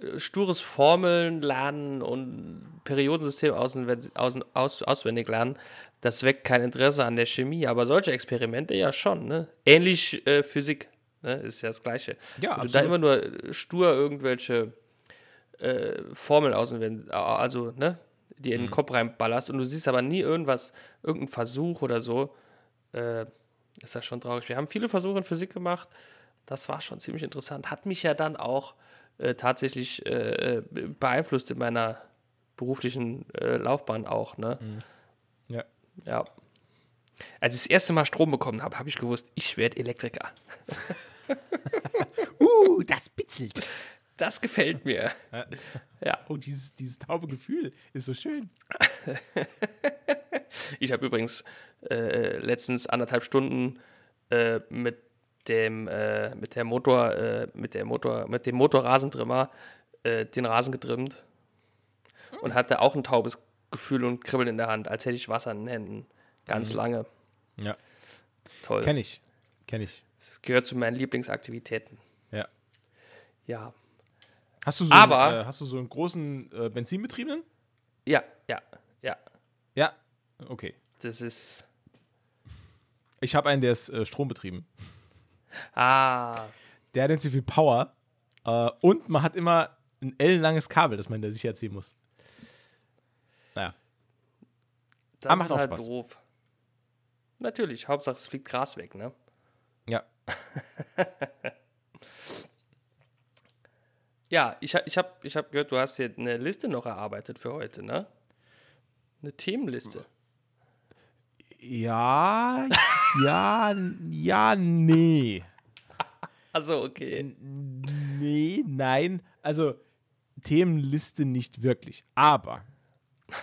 äh, stures Formeln lernen und Periodensystem auswen- aus, aus, auswendig lernen, das weckt kein Interesse an der Chemie, aber solche Experimente ja schon, ne? Ähnlich äh, Physik, ne, ist ja das Gleiche. Ja, Wenn du da immer nur stur irgendwelche äh, Formeln auswendig, also, ne, die Mhm. in den Kopf reinballerst und du siehst aber nie irgendwas, irgendeinen Versuch oder so, äh, ist das schon traurig. Wir haben viele Versuche in Physik gemacht. Das war schon ziemlich interessant. Hat mich ja dann auch äh, tatsächlich äh, äh, beeinflusst in meiner beruflichen äh, Laufbahn auch. Ne? Ja. Ja. Als ich das erste Mal Strom bekommen habe, habe ich gewusst, ich werde Elektriker. Uh, das bitzelt. Das gefällt mir. Ja. Oh, dieses, dieses taube Gefühl ist so schön. Ich habe übrigens äh, letztens anderthalb Stunden äh, mit dem äh, mit der Motor äh, mit der Motor mit dem Motorrasentrimmer äh, den Rasen getrimmt und hatte auch ein taubes Gefühl und Kribbeln in der Hand, als hätte ich Wasser in den Händen. Ganz lange. Ja. Toll. Kenn ich. Kenn ich. Das gehört zu meinen Lieblingsaktivitäten. Ja. Ja. Hast du so, Aber- einen, äh, hast du so einen großen äh, Benzinbetriebenen? Ja, ja, ja. Ja. Okay. Das ist Ich habe einen, der ist äh, strombetrieben. Ah. Der hat nicht so viel Power. Äh, und man hat immer ein ellenlanges Kabel, das man da sicher ziehen muss. Naja. Das Aber macht ist auch halt Spaß. doof. Natürlich, Hauptsache es fliegt Gras weg, ne? Ja. Ja, ich, ich habe ich hab gehört, du hast hier eine Liste noch erarbeitet für heute, ne? Eine Themenliste. Ja, ja, ja, nee. Also okay. Nee, nein. Also Themenliste nicht wirklich. Aber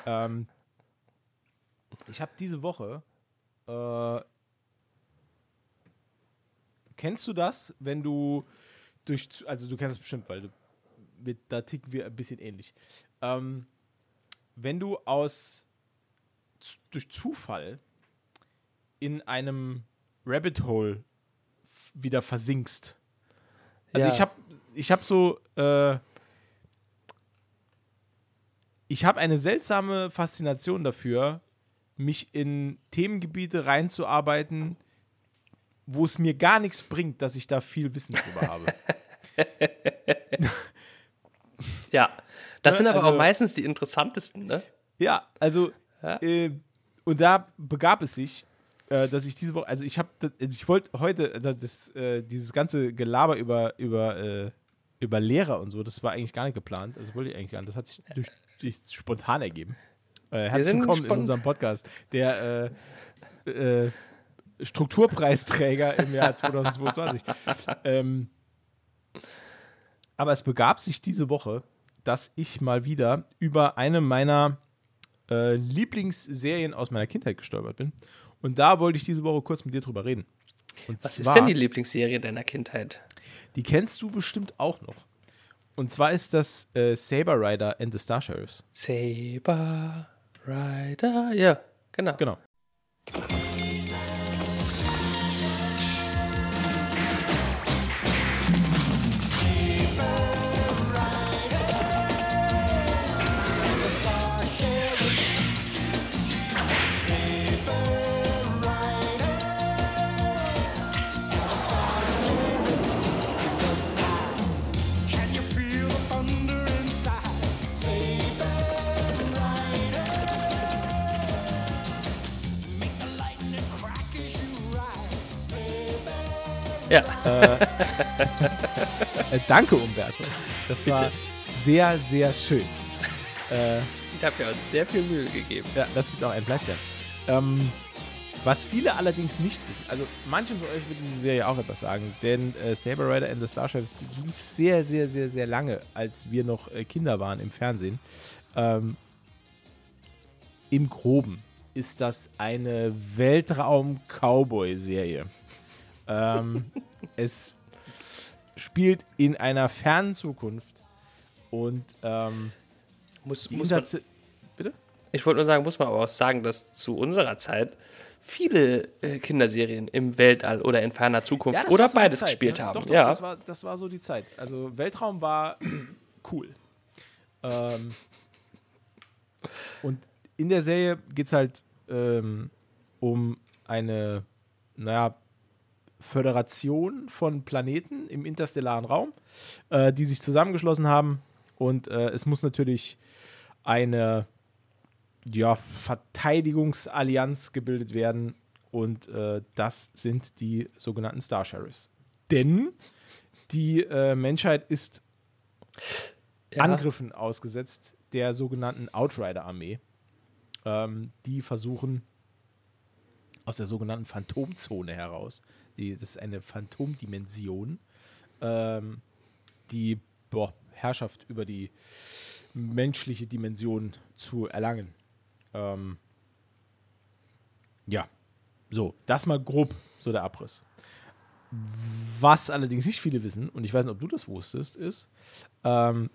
ähm, ich habe diese Woche. Äh, kennst du das, wenn du durch. Also du kennst es bestimmt, weil du mit, da ticken wir ein bisschen ähnlich. Ähm, wenn du aus durch Zufall in einem Rabbit Hole wieder versinkst. Also Ja. ich habe ich hab so äh, ich habe eine seltsame Faszination dafür, mich in Themengebiete reinzuarbeiten, wo es mir gar nichts bringt, dass ich da viel Wissen drüber habe. Ja. Das Ne, sind aber also- auch meistens die interessantesten, ne? Ja, also Ja. Äh, und da begab es sich, äh, dass ich diese Woche, also ich habe, also ich wollte heute äh, das, äh, dieses ganze Gelaber über über äh, über Lehrer und so, das war eigentlich gar nicht geplant, also wollte ich eigentlich gar nicht, das hat sich durch, durch spontan ergeben. Äh, herzlich willkommen in unserem Podcast, der Strukturpreisträger im Jahr 2022. ähm, aber es begab sich diese Woche, dass ich mal wieder über eine meiner äh, Lieblingsserien aus meiner Kindheit gestolpert bin. Und da wollte ich diese Woche kurz mit dir drüber reden. Und Was zwar, ist denn die Lieblingsserie deiner Kindheit? die kennst du bestimmt auch noch. Und zwar ist das äh, Saber Rider and the Star Sheriffs. Saber Rider. Ja, genau. Genau. Ja. Äh, danke, Umberto. Das war Bitte. sehr, sehr schön. Ich habe ja uns sehr viel Mühe gegeben. Ja, das gibt auch einen Fleischstern. Ähm, was viele allerdings nicht wissen, also manchen von euch wird diese Serie auch etwas sagen, denn äh, Saber Rider and the Star Sheriffs die lief sehr, sehr, sehr, sehr lange, als wir noch äh, Kinder waren im Fernsehen. Ähm, Im Groben ist das eine Weltraum-Cowboy-Serie. Ähm, es spielt in einer fernen Zukunft und ähm, Muss, muss man, Bitte? ich wollte nur sagen, muss man aber auch sagen, dass zu unserer Zeit viele äh, Kinderserien im Weltall oder in ferner Zukunft Ja, oder so beides Zeit, gespielt ne? haben. Doch, doch, ja. das, war, das war so die Zeit. Also Weltraum war cool. Ähm, und in der Serie geht es halt ähm, um eine, naja, Föderation von Planeten im interstellaren Raum, äh, die sich zusammengeschlossen haben. Und äh, es muss natürlich eine ja, Verteidigungsallianz gebildet werden. Und äh, das sind die sogenannten Star Sheriffs. Denn die äh, Menschheit ist Ja. Angriffen ausgesetzt der sogenannten Outrider-Armee, ähm, die versuchen aus der sogenannten Phantomzone heraus, die, das ist eine Phantomdimension, ähm, die boah, Herrschaft über die menschliche Dimension zu erlangen. Ähm, ja, so, das mal grob, so der Abriss. Was allerdings nicht viele wissen, und ich weiß nicht, ob du das wusstest, ist, ähm,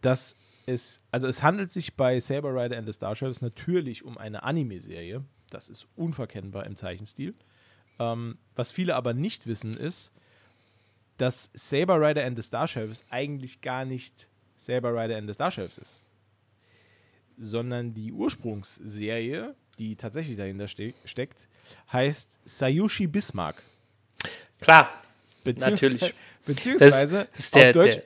dass es, also es handelt sich bei Saber Rider and the Star natürlich um eine Anime-Serie. Das ist unverkennbar im Zeichenstil. Ähm, was viele aber nicht wissen, ist, dass Saber Rider and the Star Sheriffs eigentlich gar nicht Saber Rider and the Star Sheriffs ist. Sondern die Ursprungsserie die tatsächlich dahinter ste steckt, heißt Sayushi Bismarck. Klar, Beziehungs- Natürlich. Beziehungsweise Das ist der- auf Deutsch.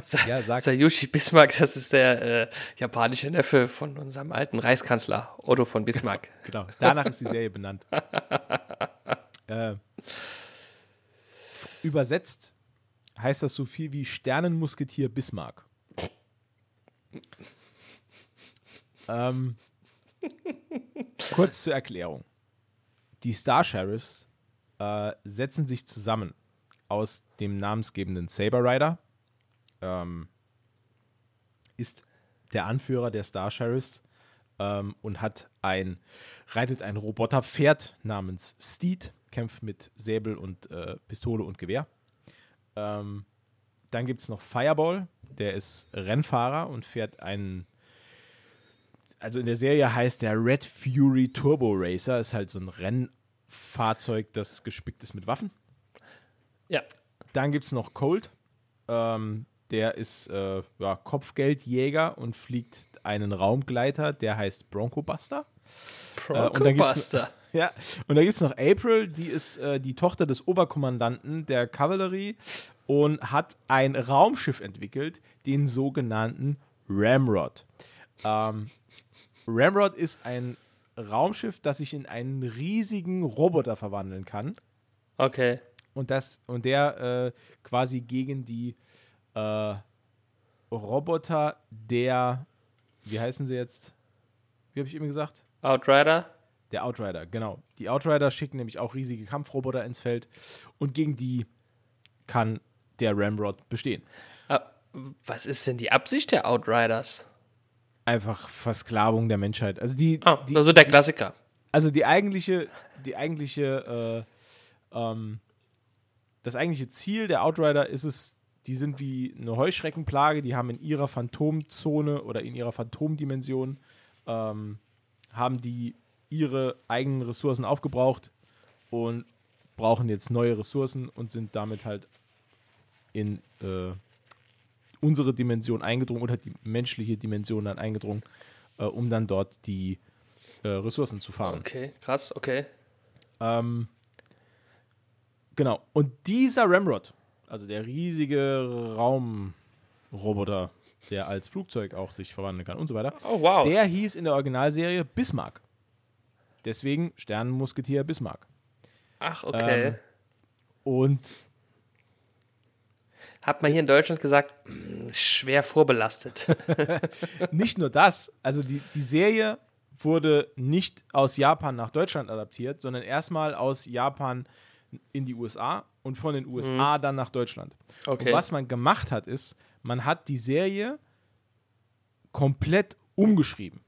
Sa Ja, sag. Sayushi Bismarck, das ist der äh, japanische Neffe von unserem alten Reichskanzler Otto von Bismarck. Genau, danach ist die Serie benannt. äh, übersetzt heißt das so viel wie Sternenmusketier Bismarck. ähm, kurz zur Erklärung. Die Star Sheriffs äh, setzen sich zusammen aus dem namensgebenden Saber Rider, ähm, ist der Anführer der Star Sheriffs ähm, und hat ein, reitet ein Roboterpferd namens Steed, kämpft mit Säbel und äh, Pistole und Gewehr. Ähm, dann gibt es noch Fireball, der ist Rennfahrer und fährt einen, also in der Serie heißt der Red Fury Turbo Racer, ist halt so ein Rennfahrzeug, das gespickt ist mit Waffen. Ja. Dann gibt es noch Colt. Ähm, der ist äh, ja, Kopfgeldjäger und fliegt einen Raumgleiter, der heißt Bronco Buster. Äh, und dann gibt's- Buster. Ja, und da gibt es noch April, die ist äh, die Tochter des Oberkommandanten der Kavallerie und hat ein Raumschiff entwickelt, den sogenannten Ramrod. Ähm, Ramrod ist ein Raumschiff, das sich in einen riesigen Roboter verwandeln kann Okay. und das und der äh, quasi gegen die äh, Roboter der wie heißen sie jetzt? Wie habe ich eben gesagt? Outrider? Der Outrider, genau. Die Outrider schicken nämlich auch riesige Kampfroboter ins Feld und gegen die kann der Ramrod bestehen. Ah, was ist denn die Absicht der Outriders? Einfach Versklavung der Menschheit. Also die, Ah, die also der Klassiker. also die eigentliche, die eigentliche, äh, ähm, das eigentliche Ziel der Outrider ist es, die sind wie eine Heuschreckenplage, die haben in ihrer Phantomzone oder in ihrer Phantomdimension, ähm, haben die ihre eigenen Ressourcen aufgebraucht und brauchen jetzt neue Ressourcen und sind damit halt in äh, unsere Dimension eingedrungen oder die menschliche Dimension dann eingedrungen, äh, um dann dort die äh, Ressourcen zu fahren. Okay, krass, okay. Ähm, genau. Und dieser Ramrod, also der riesige Raumroboter, der als Flugzeug auch sich verwandeln kann und so weiter, Oh, wow. der hieß in der Originalserie Bismarck. Deswegen Sternenmusketier Bismarck. Ach, okay. Ähm, Und Hat man hier in Deutschland gesagt, mh, schwer vorbelastet. nicht nur das, also die, die Serie wurde nicht aus Japan nach Deutschland adaptiert, sondern erstmal aus Japan in die USA und von den USA dann nach Deutschland. Okay. Und was man gemacht hat, ist, man hat die Serie komplett umgeschrieben.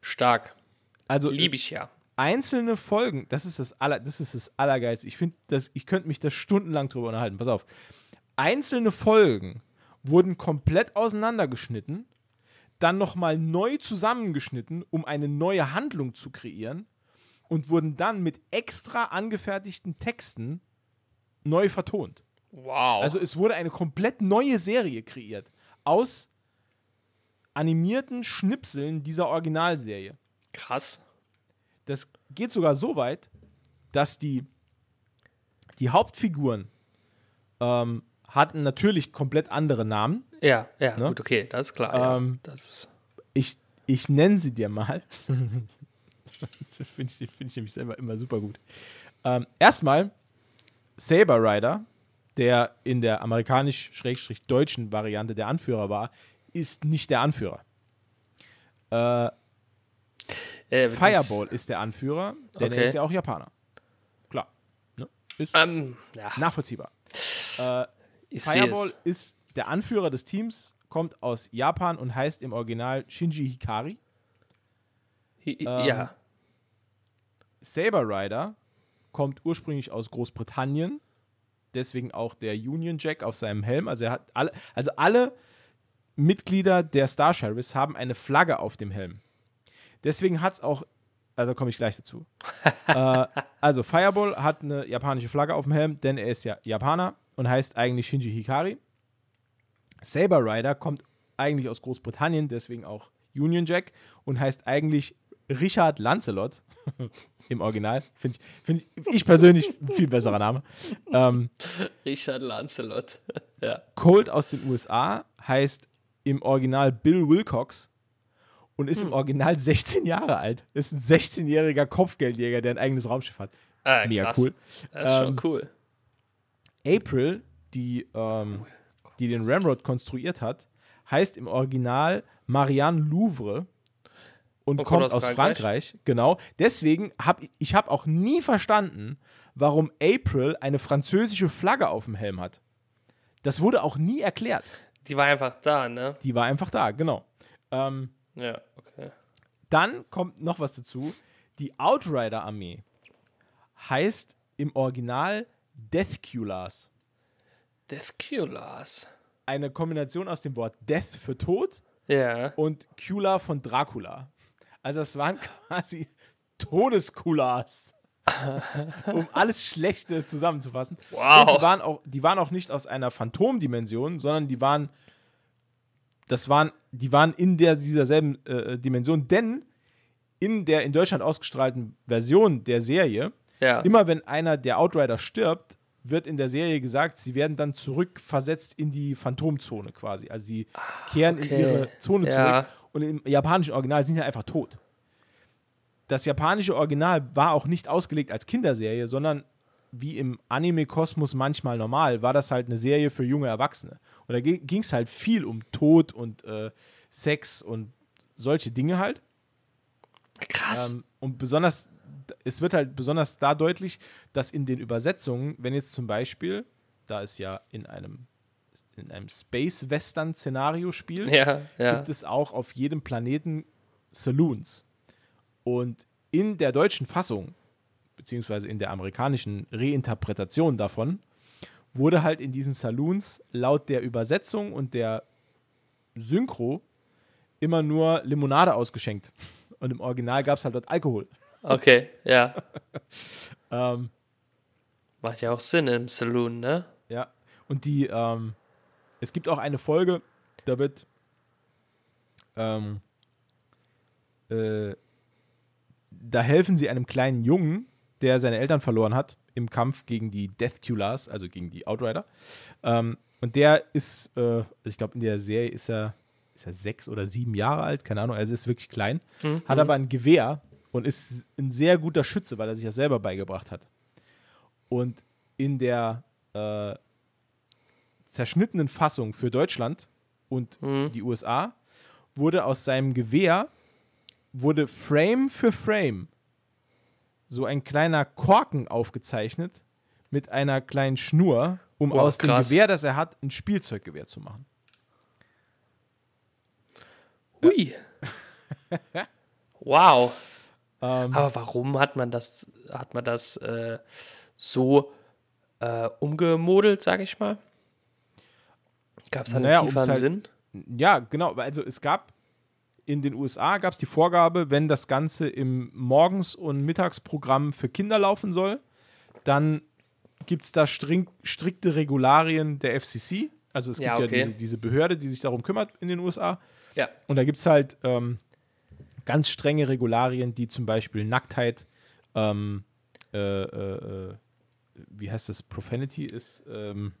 Stark. Also Liebe ich ja. einzelne Folgen, das ist das, aller, das, ist das Allergeilste. Ich finde, das- ich könnte mich da stundenlang drüber unterhalten. Pass auf. Einzelne Folgen wurden komplett auseinandergeschnitten, dann nochmal neu zusammengeschnitten, um eine neue Handlung zu kreieren und wurden dann mit extra angefertigten Texten neu vertont. Wow. Also es wurde eine komplett neue Serie kreiert aus animierten Schnipseln dieser Originalserie. krass. Das geht sogar so weit, dass die, die Hauptfiguren ähm, hatten natürlich komplett andere Namen. Ja, ja, Ne? gut, okay, das ist klar. Ja. Ähm, Das ist, Ich, ich nenne sie dir mal. das finde ich, find ich nämlich selber immer super gut. Ähm, erstmal Saber Rider, der in der amerikanisch-deutschen Variante der Anführer war, ist nicht der Anführer. Äh, äh, Fireball ist der Anführer, denn er Okay. ist ja auch Japaner. Klar. Ne? Ist Ähm, ja, nachvollziehbar. Äh, Fireball ist der Anführer des Teams, kommt aus Japan und heißt im Original Shinji Hikari. Hi- ähm, ja, Saber Rider kommt ursprünglich aus Großbritannien, deswegen auch der Union Jack auf seinem Helm. Also er hat alle, also alle Mitglieder der Star Sheriffs haben eine Flagge auf dem Helm. Deswegen hat es auch, also komme ich gleich dazu. äh, also Fireball hat eine japanische Flagge auf dem Helm, denn er ist ja Japaner und heißt eigentlich Shinji Hikari. Saber Rider kommt eigentlich aus Großbritannien, deswegen auch Union Jack und heißt eigentlich Richard Lancelot im Original. Finde ich, find ich, ich persönlich ein viel besserer Name. Ähm, Richard Lancelot. ja. Colt aus den USA heißt im Original Bill Wilcox und ist im Original 16 Jahre alt. Ist ein 16-jähriger Kopfgeldjäger, der ein eigenes Raumschiff hat. Ah, Mega krass. cool. Das ist schon Ähm, cool. April, die, ähm, die den Ramrod konstruiert hat, heißt im Original Marianne Louvre und, kommt aus Frankreich. Genau. Deswegen habe ich, habe auch nie verstanden, warum April eine französische Flagge auf dem Helm hat. Das wurde auch nie erklärt. Die war einfach da, ne? Die war einfach da, genau. Ähm, Ja, okay. dann kommt noch was dazu. Die Outrider-Armee heißt im Original Deathculars. Desculars. Eine Kombination aus dem Wort Death für Tod Ja. und Cula von Dracula. Also es waren quasi Todeskulas. um alles Schlechte zusammenzufassen. Wow. Und die waren, auch, die waren auch nicht aus einer Phantomdimension, sondern die waren, das waren, die waren in der, dieser selben äh, Dimension, denn in der in Deutschland ausgestrahlten Version der Serie, Ja. immer wenn einer der Outrider stirbt, wird in der Serie gesagt, sie werden dann zurückversetzt in die Phantomzone quasi. Also sie kehren in okay. ihre Zone Ja. zurück und im japanischen Original sind sie einfach tot. Das japanische Original war auch nicht ausgelegt als Kinderserie, sondern wie im Anime-Kosmos manchmal normal, war das halt eine Serie für junge Erwachsene. Und da ging es halt viel um Tod und äh, Sex und solche Dinge halt. Krass. Ähm, und besonders, es wird halt besonders da deutlich, dass in den Übersetzungen, wenn jetzt zum Beispiel, da es ja in einem, in einem Space-Western-Szenario spielt, ja, ja. gibt es auch auf jedem Planeten Saloons. Und in der deutschen Fassung, beziehungsweise in der amerikanischen Reinterpretation davon, wurde halt in diesen Saloons laut der Übersetzung und der Synchro immer nur Limonade ausgeschenkt. Und im Original gab es halt dort Alkohol. Okay, ja. Ähm, Macht ja auch Sinn im Saloon, ne? Ja, und die, ähm, es gibt auch eine Folge, da wird, ähm, äh, da helfen sie einem kleinen Jungen, der seine Eltern verloren hat, im Kampf gegen die Deathculars, also gegen die Outrider. Ähm, und der ist, äh, also ich glaube, in der Serie ist er, ist er sechs oder sieben Jahre alt, keine Ahnung, also ist wirklich klein, hat aber ein Gewehr und ist ein sehr guter Schütze, weil er sich das selber beigebracht hat. Und in der äh, zerschnittenen Fassung für Deutschland und die USA wurde aus seinem Gewehr wurde Frame für Frame so ein kleiner Korken aufgezeichnet mit einer kleinen Schnur, um Wow, aus krass. dem Gewehr, das er hat, ein Spielzeuggewehr zu machen. Hui. wow. Ähm, Aber warum hat man das, hat man das äh, so äh, umgemodelt, sag ich mal? Gab es da einen Naja, um's tieferen halt- Sinn? Ja, genau. Also es gab in den USA gab es die Vorgabe, wenn das Ganze im Morgens- und Mittagsprogramm für Kinder laufen soll, dann gibt es da string, strikte Regularien der FCC. Also es gibt Ja, ja, okay. diese, diese Behörde, die sich darum kümmert in den USA. Ja. Und da gibt es halt ähm, ganz strenge Regularien, die zum Beispiel Nacktheit, ähm, äh, äh, äh, wie heißt das, Profanity ist, ähm,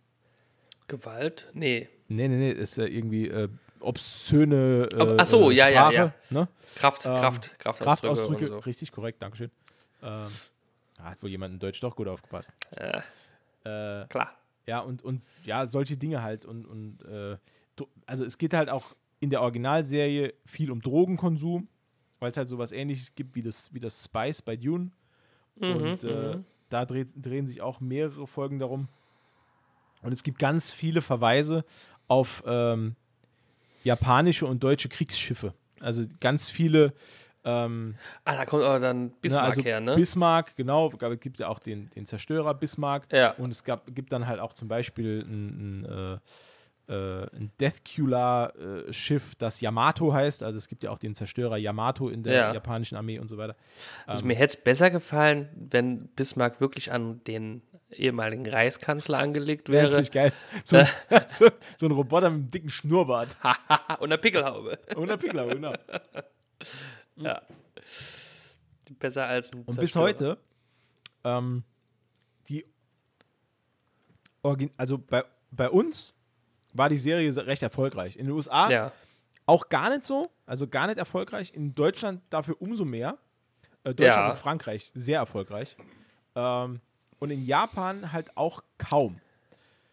Gewalt? Nee. Nee, nee, nee, ist ja irgendwie äh, obszöne äh, ach so, äh, ja, ja, Sprache, ja. Ne? Kraft, Ähm, Kraft, Kraftausdrücke. Kraftausdrücke, so. richtig korrekt, Dankeschön. Ähm, hat wohl jemand in Deutsch doch gut aufgepasst. Ja, Äh, klar. ja, und, und ja, solche Dinge halt. Und, und äh, also es geht halt auch in der Originalserie viel um Drogenkonsum, weil es halt sowas ähnliches gibt wie das, wie das Spice bei Dune. und äh, da dreht, drehen sich auch mehrere Folgen darum. Und es gibt ganz viele Verweise auf ähm, japanische und deutsche Kriegsschiffe. Also ganz viele ähm, Ah, da kommt aber dann Bismarck Ne, also her, ne? Bismarck, genau. Es gibt ja auch den, den Zerstörer Bismarck. Ja. Und es gab, gibt dann halt auch zum Beispiel ein, ein, äh, äh, ein Deathcular-Schiff, das Yamato heißt. Also es gibt ja auch den Zerstörer Yamato in der Ja. japanischen Armee und so weiter. Also mir hätte es besser gefallen, wenn Bismarck wirklich an den ehemaligen Reichskanzler angelegt Wäre natürlich geil. So, so, so ein Roboter mit einem dicken Schnurrbart. und eine Pickelhaube. Und ein Pickler, genau. Ja. Besser als ein Und bis Zerstörer. heute, ähm, die Origin also bei, bei uns war die Serie recht erfolgreich. In den USA Ja. auch gar nicht so, also gar nicht erfolgreich. In Deutschland dafür umso mehr. Äh, Deutschland Ja. und Frankreich sehr erfolgreich. Ähm, und in Japan halt auch kaum.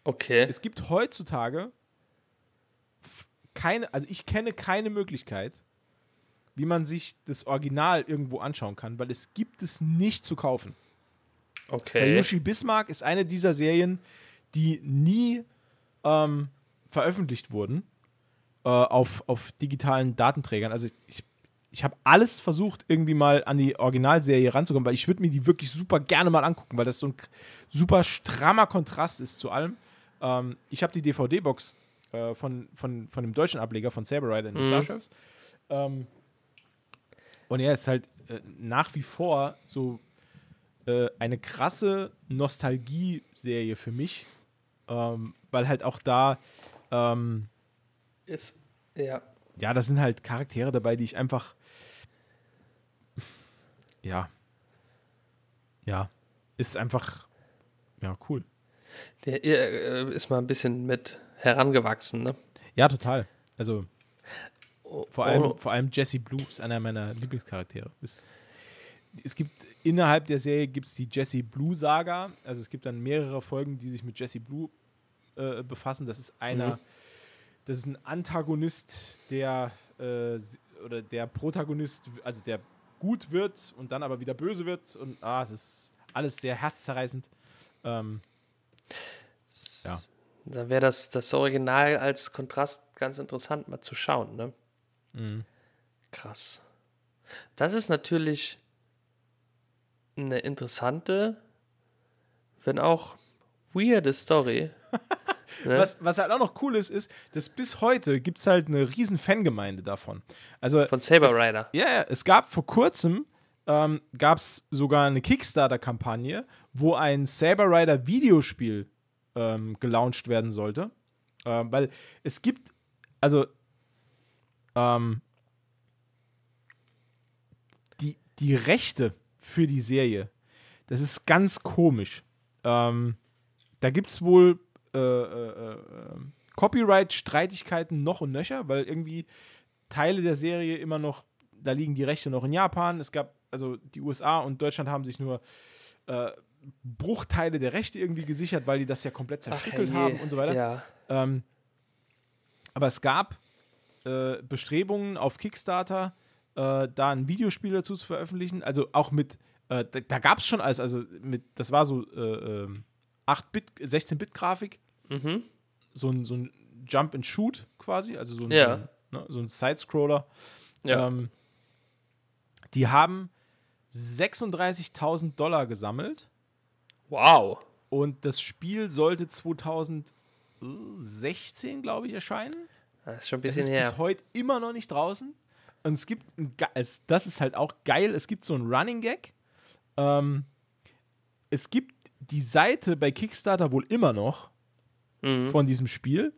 Okay. Es gibt heutzutage keine, also ich kenne keine Möglichkeit, wie man sich das Original irgendwo anschauen kann, weil es gibt es nicht zu kaufen. Okay. Sayushi Bismarck ist eine dieser Serien, die nie ähm, veröffentlicht wurden äh, auf, auf digitalen Datenträgern. Also ich, ich habe alles versucht, irgendwie mal an die Originalserie ranzukommen, weil ich würde mir die wirklich super gerne mal angucken, weil das so ein super strammer Kontrast ist zu allem. Ähm, ich habe die DVD-Box äh, von, von, von dem deutschen Ableger von Saber Rider in den Starships. Ähm, und ja, es ist halt äh, nach wie vor so äh, eine krasse Nostalgie-Serie für mich, ähm, weil halt auch da, ähm, Ist, ja. Ja, da sind halt Charaktere dabei, die ich einfach, ja, ja, ist einfach, ja, cool. Der ihr, äh, ist mal ein bisschen mit herangewachsen, ne? Ja, total. Also, vor oh. allem, vor allem Jesse Blue ist einer meiner Lieblingscharaktere. Ist, es gibt innerhalb der Serie gibt es die Jesse Blue Saga. Also es gibt dann mehrere Folgen, die sich mit Jesse Blue äh, befassen. Das ist einer, das ist ein Antagonist, der äh, oder der Protagonist, also der gut wird und dann aber wieder böse wird. Und ah, das ist alles sehr herzzerreißend. Ähm, ja. Da wäre das, das Original als Kontrast ganz interessant mal zu schauen, ne? Mhm. Krass. Das ist natürlich eine interessante, wenn auch weirde Story. Ne? Was, was halt auch noch cool ist, ist, dass bis heute gibt es halt eine riesen Fangemeinde davon. Also Von Saber Rider. Ja, ja, es gab vor kurzem ähm, gab es sogar eine Kickstarter-Kampagne, wo ein Saber Rider Videospiel ähm, gelauncht werden sollte. Ähm, weil es gibt, also ähm, die, die Rechte für die Serie, das ist ganz komisch. Ähm, da gibt es wohl äh, äh, äh, Copyright-Streitigkeiten noch und nöcher, weil irgendwie Teile der Serie immer noch, da liegen die Rechte noch in Japan. Es gab, also die USA und Deutschland haben sich nur äh, Bruchteile der Rechte irgendwie gesichert, weil die das ja komplett zerstückelt herrje. haben und so weiter. Ja. Ähm, aber es gab Bestrebungen auf Kickstarter, äh, da ein Videospiel dazu zu veröffentlichen. Also auch mit, äh, da, da gab es schon alles, also mit, das war so äh, ähm, 8-Bit, 16-Bit-Grafik, Mhm. so ein, so ein Jump and Shoot quasi, also so ein, Ja. ein, ne, so ein Side-Scroller. Ja. Ähm, die haben 36.000 Dollar gesammelt wow. und das Spiel sollte 2016, glaube ich, erscheinen. Das ist schon ein Es bisschen ist her. bis heute immer noch nicht draußen. Und es gibt, ein, es, das ist halt auch geil, es gibt so einen Running Gag. Ähm, es gibt die Seite bei Kickstarter wohl immer noch Mhm. von diesem Spiel.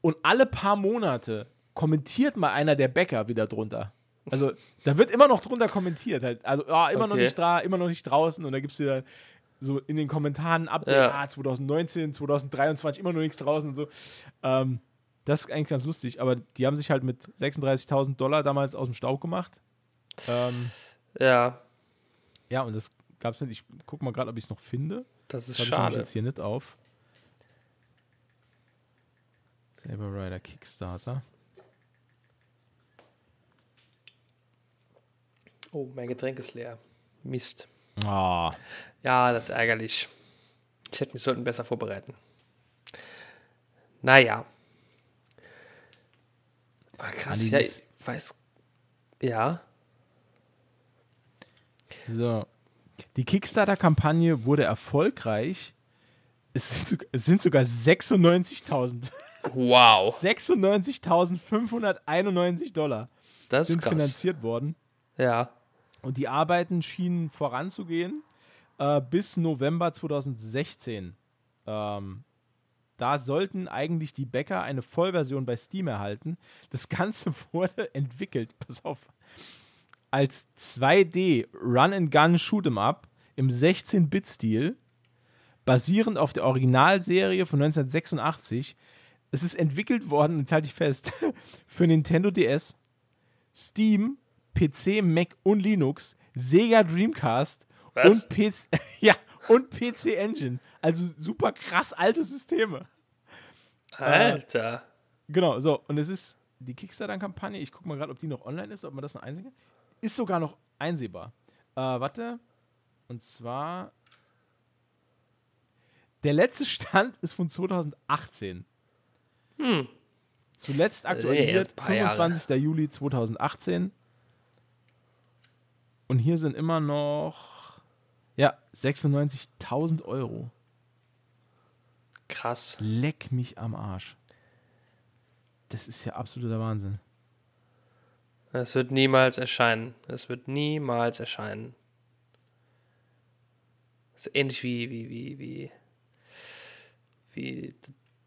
Und alle paar Monate kommentiert mal einer der Bäcker wieder drunter. Also da wird immer noch drunter kommentiert. Halt. Also ah, immer noch Okay. nicht da, immer noch nicht draußen. Und da gibt es wieder so in den Kommentaren Update, Ja. ah, 2019, 2023, immer noch nichts draußen und so. Ähm, das ist eigentlich ganz lustig, aber die haben sich halt mit 36.000 Dollar damals aus dem Staub gemacht. Ähm, Ja, ja, und das gab es nicht. Ich guck mal gerade, ob ich es noch finde. das ist Das habe ich schade. jetzt hier nicht auf. Saber Rider Kickstarter. Oh, mein Getränk ist leer. Mist. Ah, Ja, das ist ärgerlich. Ich hätte mich sollten besser vorbereiten. Naja. Ah, krass, Andi, ja, ich weiß. Ja. so. Die Kickstarter-Kampagne wurde erfolgreich. Es sind, sog- es sind sogar 96.000. Wow. 96.591 Dollar Das sind krass. finanziert worden. Ja. Und die Arbeiten schienen voranzugehen äh, bis November 2016. Ähm, da sollten eigentlich die Bäcker eine Vollversion bei Steam erhalten. Das Ganze wurde entwickelt, pass auf, als 2D Run-and-Gun Shoot'em Up im 16-Bit-Stil, basierend auf der Originalserie von 1986. Es ist entwickelt worden, jetzt halte ich fest, für Nintendo DS, Steam, PC, Mac und Linux, Sega Dreamcast Was? und PC, ja, und PC Engine. Also super krass alte Systeme. Alter. Genau, so. Und es ist die Kickstarter-Kampagne. Ich gucke mal gerade, ob die noch online ist, ob man das noch einsehen kann. Ist sogar noch einsehbar. Äh, warte. Und zwar. Der letzte Stand ist von 2018. Hm. Zuletzt erst aktualisiert ein paar Jahre. 25. Juli 2018. Und hier sind immer noch. Ja, 96.000 Euro. Krass. Leck mich am Arsch. Das ist ja absoluter Wahnsinn. Es wird niemals erscheinen. Es wird niemals erscheinen. Das ist ähnlich wie, wie, wie, wie, wie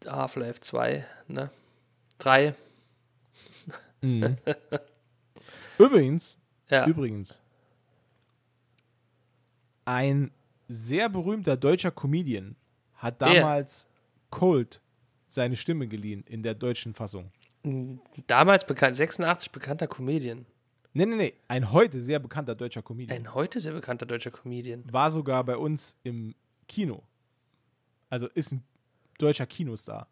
Half-Life 2, ne? 3. Mhm. übrigens, Ja. übrigens, ein sehr berühmter deutscher Comedian hat damals Cold seine Stimme geliehen in der deutschen Fassung. Damals bekannt, 86 bekannter Comedian. Nee, nee, nee, ein heute sehr bekannter deutscher Comedian. Ein heute sehr bekannter deutscher Comedian. War sogar bei uns im Kino. Also ist ein deutscher Kinostar.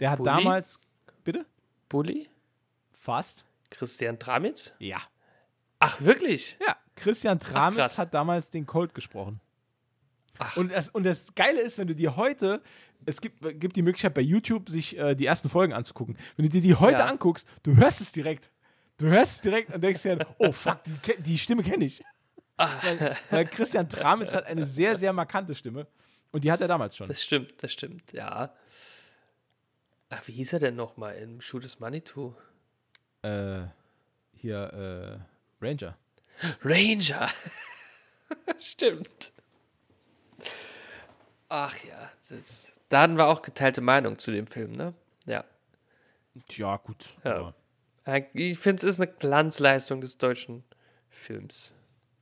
Der hat Bulli? damals. Bitte? Bulli? Fast? Christian Tramitz? Ja. Ach, wirklich? Ja, Christian Tramitz krass. hat damals den Colt gesprochen. Ach. Und das, und das Geile ist, wenn du dir heute, es gibt, gibt die Möglichkeit bei YouTube, sich äh, die ersten Folgen anzugucken. Wenn du dir die heute Ja. anguckst, du hörst es direkt. Du hörst es direkt und denkst dir, oh fuck, die, die Stimme kenne ich. weil, weil Christian Tramitz hat eine sehr, sehr markante Stimme. Und die hat er damals schon. Das stimmt, das stimmt, ja. Ach, wie hieß er denn nochmal in Shoot is Money 2? Äh, hier, äh, Ranger. Ranger. Stimmt. Ach ja, das, da hatten wir auch geteilte Meinung zu dem Film, ne? Ja. Ja, gut. Ja, Ich finde, es ist eine Glanzleistung des deutschen Films.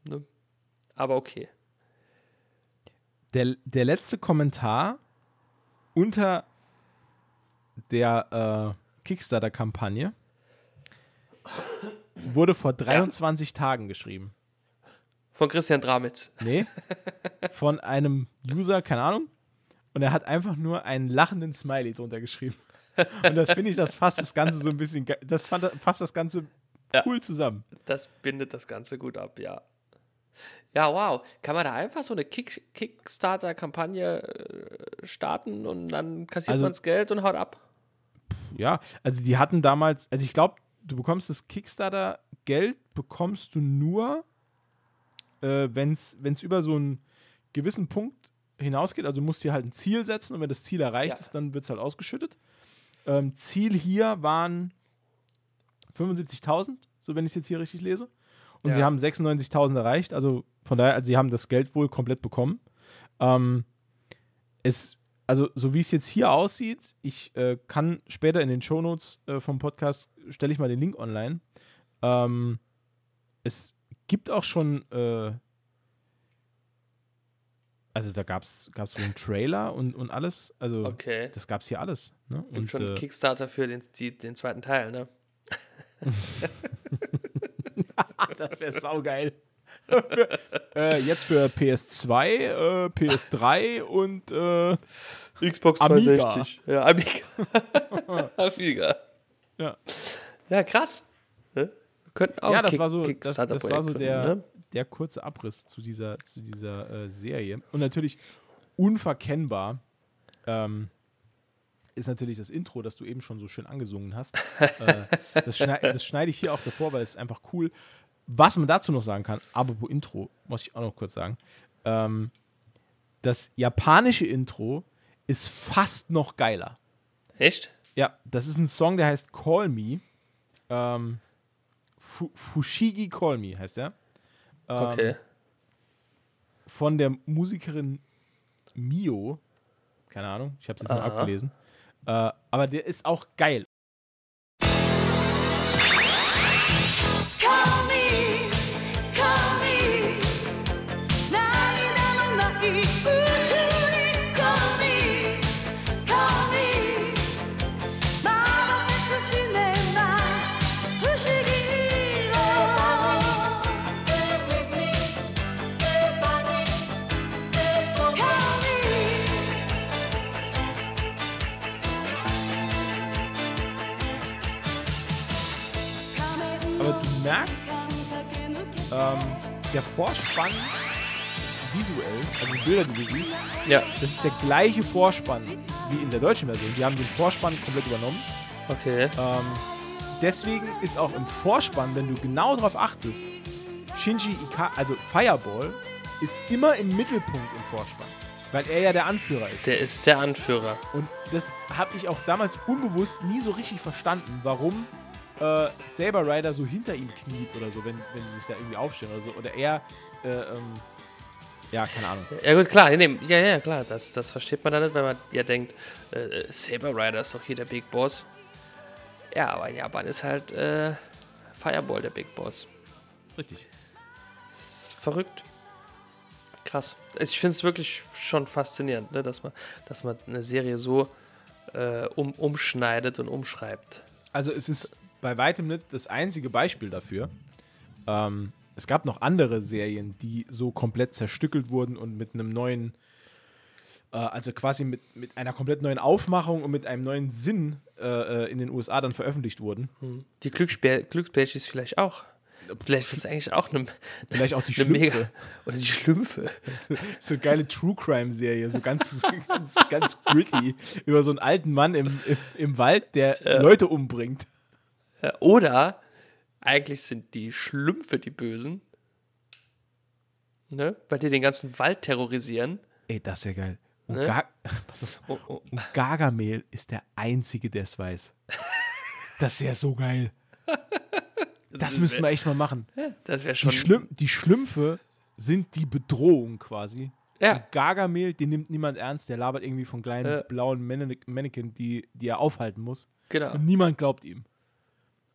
Ne? Aber okay. Der, der letzte Kommentar unter der äh, Kickstarter-Kampagne wurde vor 23 Tagen geschrieben. Von Christian Dramitz. Nee, von einem User, keine Ahnung. Und er hat einfach nur einen lachenden Smiley drunter geschrieben. Und das finde ich, das fasst das Ganze so ein bisschen, das fasst das Ganze Ja. cool zusammen. Das bindet das Ganze gut ab, ja. Ja, wow. Kann man da einfach so eine Kick Kickstarter-Kampagne äh, starten und dann kassiert Also- man das Geld und haut ab? Ja, also die hatten damals, also ich glaube, du bekommst das Kickstarter-Geld, bekommst du nur, äh, wenn es über so einen gewissen Punkt hinausgeht. Also du musst dir halt ein Ziel setzen und wenn das Ziel erreicht Ja. ist, dann wird es halt ausgeschüttet. Ähm, Ziel hier waren 75.000, so wenn ich es jetzt hier richtig lese. Und Ja. sie haben 96.000 erreicht. Also von daher, also sie haben das Geld wohl komplett bekommen. Ähm, es, also so wie es jetzt hier aussieht, ich äh, kann später in den Shownotes äh, vom Podcast, stelle ich mal den Link online. Ähm, es gibt auch schon, äh, also da gab es wohl einen Trailer und, und alles. Also Okay. das gab es hier alles. Ne? Gibt Und, schon einen äh, Kickstarter für den, die, den zweiten Teil, ne? das wäre saugeil. Für, äh, jetzt für PS2, äh, PS3 und äh, Xbox Amiga. 360. Ja, Amiga. Amiga. ja. Ja, krass. Wir könnten auch ja, das Kick- war so, das, das war so der, gründen, ne? der kurze Abriss zu dieser, zu dieser äh, Serie. Und natürlich unverkennbar ähm, ist natürlich das Intro, das du eben schon so schön angesungen hast. äh, das, schneid, das schneide ich hier auch davor, weil es ist einfach cool. Was man dazu noch sagen kann, apropos Intro, muss ich auch noch kurz sagen. Ähm, das japanische Intro ist fast noch geiler. Echt? Ja, das ist ein Song, der heißt Call Me. Ähm, Fu Fushigi Call Me heißt der. Ähm, Okay. Von der Musikerin Mio. Keine Ahnung, ich habe es jetzt mal Aha. abgelesen. Äh, aber der ist auch geil. Vorspann visuell, also die Bilder, die du siehst, Ja, das ist der gleiche Vorspann wie in der deutschen Version. Die haben den Vorspann komplett übernommen. okay. Ähm, deswegen ist auch im Vorspann, wenn du genau darauf achtest, Shinji Ika, also Fireball, ist immer im Mittelpunkt im Vorspann. Weil er ja der Anführer ist. Der ist der Anführer. Und das habe ich auch damals unbewusst nie so richtig verstanden, warum äh, Saber Rider so hinter ihm kniet oder so, wenn, wenn sie sich da irgendwie aufstellen oder so. Oder er, äh, ähm, ja, keine Ahnung. Ja gut, klar, nee, ja, ja, klar, das, das versteht man dann nicht, wenn man ja denkt, äh, Saber Rider ist doch hier der Big Boss. Ja, aber in Japan ist halt äh, Fireball der Big Boss. Richtig. verrückt. Krass. Also Ich finde es wirklich schon faszinierend, ne, dass, man, dass man eine Serie so äh, um, umschneidet und umschreibt. Also es ist bei weitem nicht das einzige Beispiel dafür. Ähm, es gab noch andere Serien, die so komplett zerstückelt wurden und mit einem neuen, äh, also quasi mit, mit einer komplett neuen Aufmachung und mit einem neuen Sinn äh, äh, in den USA dann veröffentlicht wurden. Die Glücksspä Glücksbärchis vielleicht auch. Vielleicht ist das eigentlich auch eine, Vielleicht auch die mega. Schlümpfe. Oder die Schlümpfe. So, so eine geile True Crime Serie, so ganz, ganz, ganz gritty über so einen alten Mann im, im, im Wald, der Leute umbringt. Ja, Oder eigentlich sind die Schlümpfe die Bösen. Ne? Weil die den ganzen Wald terrorisieren. Ey, das wäre geil. Und, Ne? Auf. Oh, oh. Gargamel ist der Einzige, der es weiß. Das wäre so geil. Das müssen wir echt mal machen. Das wäre schon. Die, Schlüm die Schlümpfe sind die Bedrohung quasi. Ja. Und Gargamel, den nimmt niemand ernst, der labert irgendwie von kleinen Ja. blauen Manne- Mannequin, die, die er aufhalten muss. Genau. Und niemand glaubt ihm.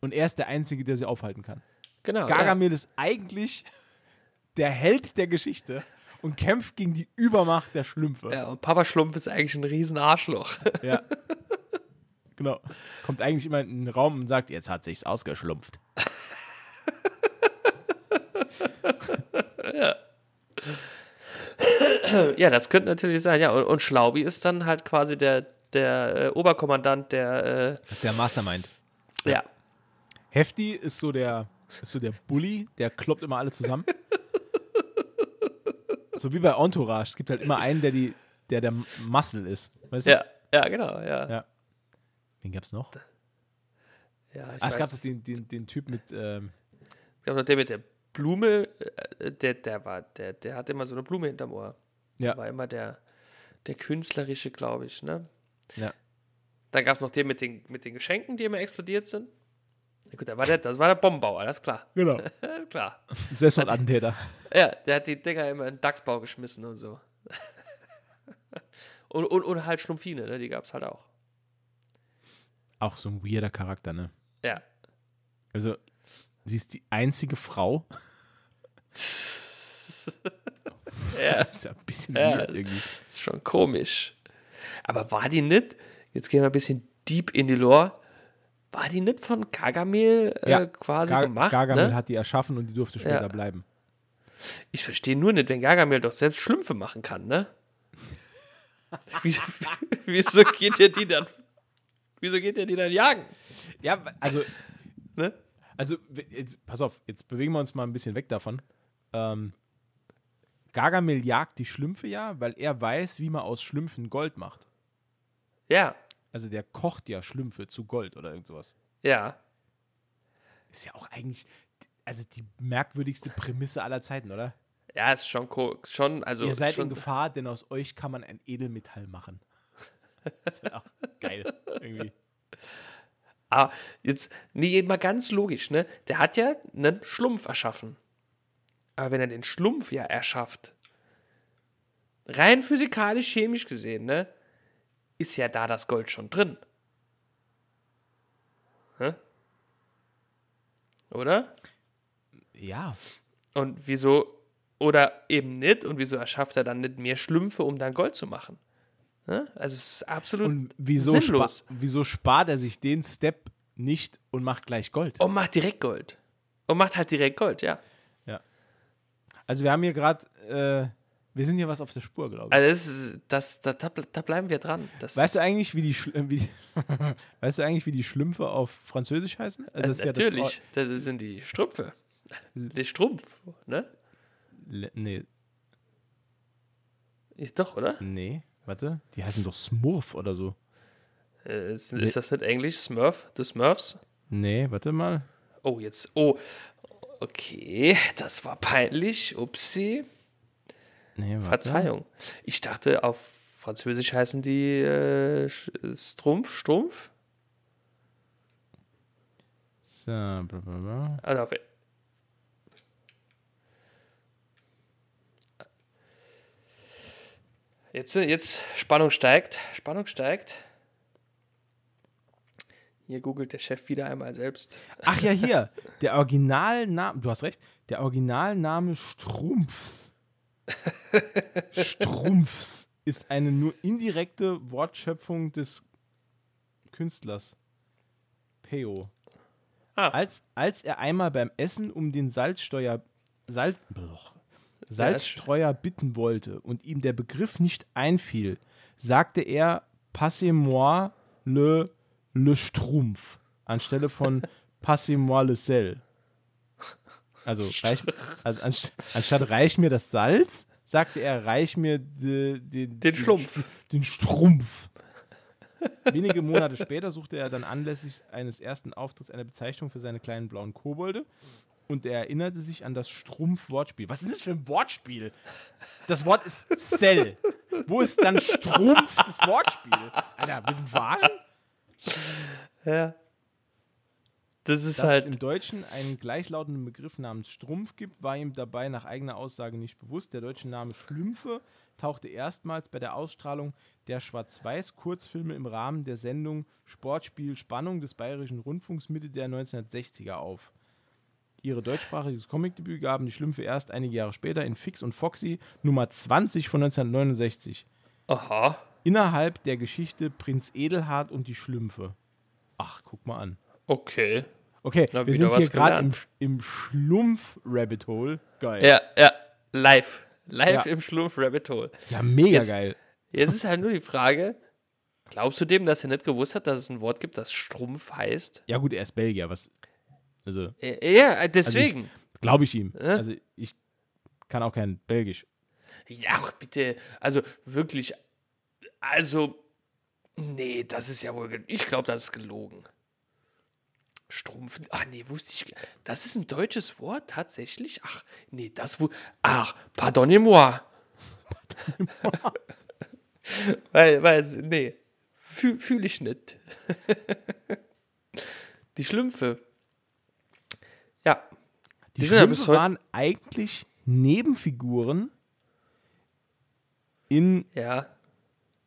Und er ist der Einzige, der sie aufhalten kann. Genau. Gargamel ist eigentlich der Held der Geschichte und kämpft gegen die Übermacht der Schlümpfe. Ja. ja, und Papa Schlumpf ist eigentlich ein riesen Arschloch. Ja. genau. Kommt eigentlich immer in den Raum und sagt, jetzt hat sich's ausgeschlumpft. ja, das könnte natürlich sein. Ja, und, und Schlaubi ist dann halt quasi der, der äh, Oberkommandant der. Äh, Das ist der Mastermind. ja. Hefti ist so der, ist so der Bully, der kloppt immer alle zusammen. so wie bei Entourage. Es gibt halt immer einen, der die, der der Muscle ist. Weißt du? Ja, ja, genau, ja. Ja. Wen gab's noch? ja ich Ah, es gab doch den, den, den Typ mit, ähm, Es gab noch der mit der Blume, äh, der, der war, der, der hatte immer so eine Blume hinterm Ohr. ja, War immer der, der künstlerische, glaube ich, ne? ja. Dann gab es noch den mit den, mit den Geschenken, die immer explodiert sind. Gut, der war der, das war der Bombenbauer, das ist klar. Genau. Das ist klar. Selbstmordattentäter. Ja, der hat die Dinger immer in den Dachsbau geschmissen und so. und, und, und halt Schlumpfine, ne? die gab es halt auch. Auch so ein weirder Charakter, ne? Ja. Also, sie ist die einzige Frau. Ja, Das ist ja ein bisschen Ja. weird irgendwie. ist schon komisch. Aber war die nicht, jetzt gehen wir ein bisschen deep in die Lore, war die nicht von Gargamel äh, Ja, quasi Gar gemacht? Gargamel ne? hat die erschaffen und die durfte später Ja. bleiben. Ich verstehe nur nicht, wenn Gargamel doch selbst Schlümpfe machen kann, ne? wieso, wieso geht der die dann? Wieso geht der die dann jagen? Ja, also, Ne? also jetzt, pass auf, jetzt bewegen wir uns mal ein bisschen weg davon. Ähm, Gargamel jagt die Schlümpfe ja, weil er weiß, wie man aus Schlümpfen Gold macht. Ja, Also der kocht ja Schlümpfe zu Gold oder irgend sowas. ja. Ist ja auch eigentlich, also die merkwürdigste Prämisse aller Zeiten, oder? Ja, ist schon, schon also Ihr seid schon, in Gefahr, denn aus euch kann man ein Edelmetall machen. Das wäre auch geil, irgendwie. Aber Ah, jetzt, nee, mal ganz logisch, ne? Der hat ja einen Schlumpf erschaffen. Aber wenn er den Schlumpf ja erschafft, rein physikalisch, chemisch gesehen, ne? Ist ja da das Gold schon drin. Hä? Oder? Ja, Und wieso, oder eben nicht, und wieso erschafft er dann nicht mehr Schlümpfe, um dann Gold zu machen? Ne? Also es ist absolut und wieso, spa sinnlos. wieso spart er sich den Step nicht und macht gleich Gold? Und macht direkt Gold. Und macht halt direkt Gold, ja. Ja. Also wir haben hier gerade äh, wir sind hier was auf der Spur, glaube ich. Also das, ist- das, da, da, bleiben wir dran. Das, Weißt du eigentlich, wie die, wie weißt du eigentlich, wie die Schlümpfe auf Französisch heißen? Also das ja das Natürlich, das, sind die Strümpfe. Der Strumpf, ne? Le nee, Doch, oder? nee, warte, die heißen doch Smurf oder so. Äh, Ist, ist das nicht Englisch? Smurf? The Smurfs? Nee, warte mal. Oh, jetzt. Oh. Okay, das war peinlich. Upsi. Nee. Verzeihung. Ich dachte, auf Französisch heißen die äh, Strumpf, Strumpf? So, bla, bla, bla. Also auf, jetzt, jetzt Spannung steigt. Spannung steigt. Hier googelt der Chef wieder einmal selbst. Ach ja, hier. Der Originalname, du hast recht, der Originalname Strumpfs. Strumpfs ist eine nur indirekte Wortschöpfung des Künstlers. Peo. Ah. Als, als er einmal beim Essen um den Salzsteuer, Salz, Salzstreuer bitten wollte und ihm der Begriff nicht einfiel, sagte er Passez-moi le, le Strumpf anstelle von Passez-moi le sel. Also, reich, also anst, anstatt reich mir das Salz, sagte er, reich mir de, de, Den Schlumpf. Den Strumpf. Wenige Monate später suchte er dann anlässlich eines ersten Auftritts eine Bezeichnung für seine kleinen blauen Kobolde und er erinnerte sich an das Strumpf-Wortspiel. Was ist das für ein Wortspiel? Das Wort ist Cell. Wo ist dann Strumpf das Wortspiel? Alter, willst du verarschen? Ja. Das ist Dass es halt. im Deutschen einen gleichlautenden Begriff namens Strumpf gibt, war ihm dabei nach eigener Aussage nicht bewusst. Der deutsche Name Schlümpfe tauchte erstmals bei der Ausstrahlung der Schwarz-Weiß-Kurzfilme im Rahmen der Sendung Sportspiel Spannung des Bayerischen Rundfunks Mitte der 1960er auf. Ihre deutschsprachiges Comicdebüt gaben die Schlümpfe erst einige Jahre später in Fix und Foxy Nummer 20 von 1969. Aha. Innerhalb der Geschichte Prinz Edelhard und die Schlümpfe. Ach, guck mal an. Okay. Okay, Na, wir sind hier gerade im, im Schlumpf-Rabbit Hole. Geil. Ja, ja. Live. Live Ja. im Schlumpf Rabbit Hole. Ja, mega Jetzt- geil. Jetzt ist halt nur die Frage: Glaubst du dem, dass er nicht gewusst hat, dass es ein Wort gibt, das Strumpf heißt? Ja, gut, er ist Belgier. Was. Also, Äh, Ja, deswegen. glaube ich ihm. Also, ich kann auch kein Belgisch. Ja, bitte. Also wirklich. Also. Nee, das ist ja wohl. Ich glaube, das ist gelogen. Strumpf. Ach nee, wusste ich. Das ist ein deutsches Wort, tatsächlich? Ach, nee, das wo. Ach, pardonnez-moi. weil, weil, nee. Fühle fühl ich nicht. Die Schlümpfe. Ja. Die, Die ja Schlümpfe heute- waren eigentlich Nebenfiguren in Ja.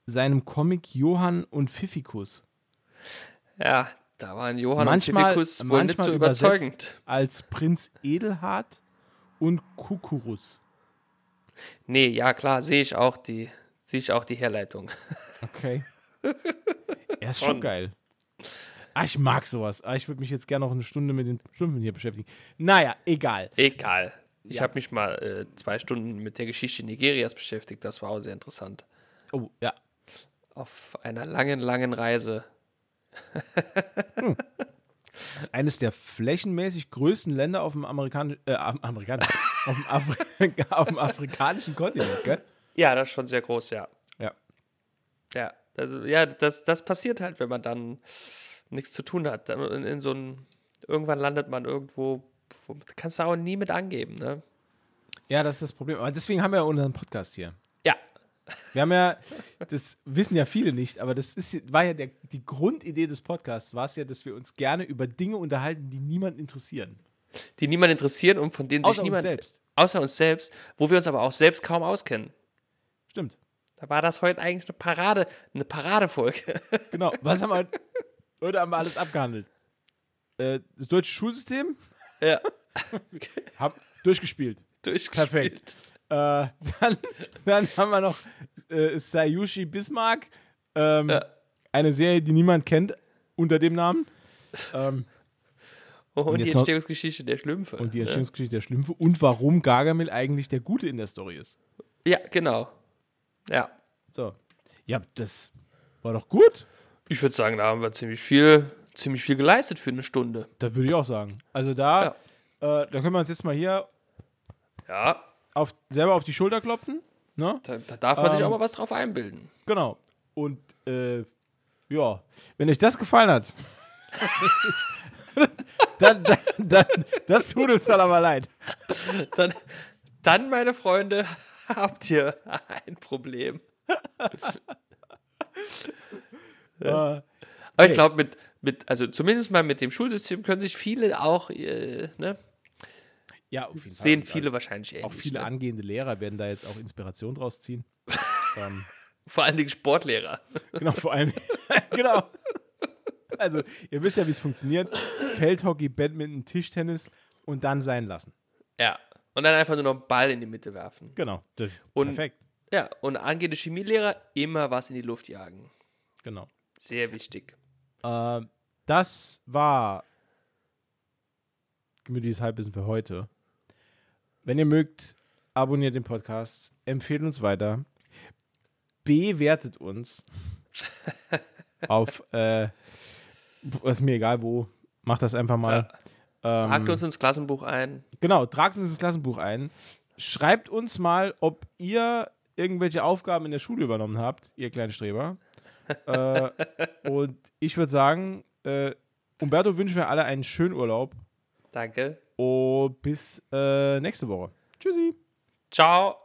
seinem Comic Johann und Pfiffikus. Ja, da waren Johann Manchmal, und Pfiffikus wohl nicht manchmal so übersetzt überzeugend. als Prinz Edelhard und Kukurus. Nee, ja klar, sehe ich auch die, sehe ich auch die Herleitung. Okay. er ist schon Schon. geil. Ah, ich mag sowas. Ah, ich würde mich jetzt gerne noch eine Stunde mit den Schlümpfen hier beschäftigen. Naja, egal. Egal. Ich Ja. habe mich mal äh, zwei Stunden mit der Geschichte Nigerias beschäftigt. Das war auch sehr interessant. Oh, ja. Auf einer langen, langen Reise. Das ist eines der flächenmäßig größten Länder auf dem amerikanischen, äh, am- amerikanischen, auf dem, Afri auf dem afrikanischen Kontinent, gell? Ja, das ist schon sehr groß, ja. Ja. Ja, also, ja das, das passiert halt, wenn man dann nichts zu tun hat. Dann in, in so ein, irgendwann landet man irgendwo, wo, kannst du auch nie mit angeben, ne? Ja, das ist das Problem. Aber deswegen haben wir ja unseren Podcast hier. Wir haben ja, das wissen ja viele nicht, aber das ist, war ja der, die Grundidee des Podcasts, war es ja, dass wir uns gerne über Dinge unterhalten, die niemand interessieren. die niemand interessieren und von denen Außer sich uns niemand. selbst. Außer uns selbst, wo wir uns aber auch selbst kaum auskennen. Stimmt. Da war das heute eigentlich eine Parade, eine Paradefolge. Genau. Was haben wir heute haben wir alles abgehandelt? Äh, das deutsche Schulsystem? ja. Hab durchgespielt. Durchgespielt. Perfekt. Äh, dann, dann haben wir noch äh, Sayushi Bismarck. Ähm, Eine Serie, die niemand kennt unter dem Namen. Ähm, Und, die jetzt noch- Entstehungsgeschichte der Schlümpfe. und die Entstehungsgeschichte der Schlümpfe. Und warum Gargamel eigentlich der Gute in der Story ist. Ja, genau. Ja. So. Ja, das war doch gut. Ich würde sagen, da haben wir ziemlich viel, ziemlich viel geleistet für eine Stunde. Da würde ich auch sagen. Also da, äh, da können wir uns jetzt mal hier Ja. Auf, selber auf die Schulter klopfen. Ne? Da, da darf man sich Ähm. auch mal was drauf einbilden. Genau. Und äh, ja, wenn euch das gefallen hat, dann, dann, dann, das tut uns dann aber leid. Dann, dann, meine Freunde, habt ihr ein Problem. Äh, Aber ich glaube, mit, mit, also zumindest mal mit dem Schulsystem können sich viele auch, äh, ne, ja, auf jeden Fall. sehen viele wahrscheinlich ähnlich. Auch viele ne? angehende Lehrer werden da jetzt auch Inspiration draus ziehen. ähm, Vor allen Dingen Sportlehrer. genau, vor allem. genau. Also, ihr wisst ja, wie es funktioniert. Feldhockey, Badminton, Tischtennis und dann sein lassen. Ja. Und dann einfach nur noch einen Ball in die Mitte werfen. Genau. Das, Und- perfekt. Ja, und angehende Chemielehrer immer was in die Luft jagen. Genau. Sehr wichtig. Ähm, das war gemütliches Halbwissen für heute. Wenn ihr mögt, abonniert den Podcast, empfehlt uns weiter, bewertet uns auf, äh, ist mir egal wo, macht das einfach mal. Ähm, Tragt uns ins Klassenbuch ein. Genau, tragt uns das Klassenbuch ein. Schreibt uns mal, ob ihr irgendwelche Aufgaben in der Schule übernommen habt, ihr kleinen Streber. äh, und ich würde sagen, äh, Umberto wünschen wir alle einen schönen Urlaub Danke. Und bis äh, nächste Woche. Tschüssi. Ciao.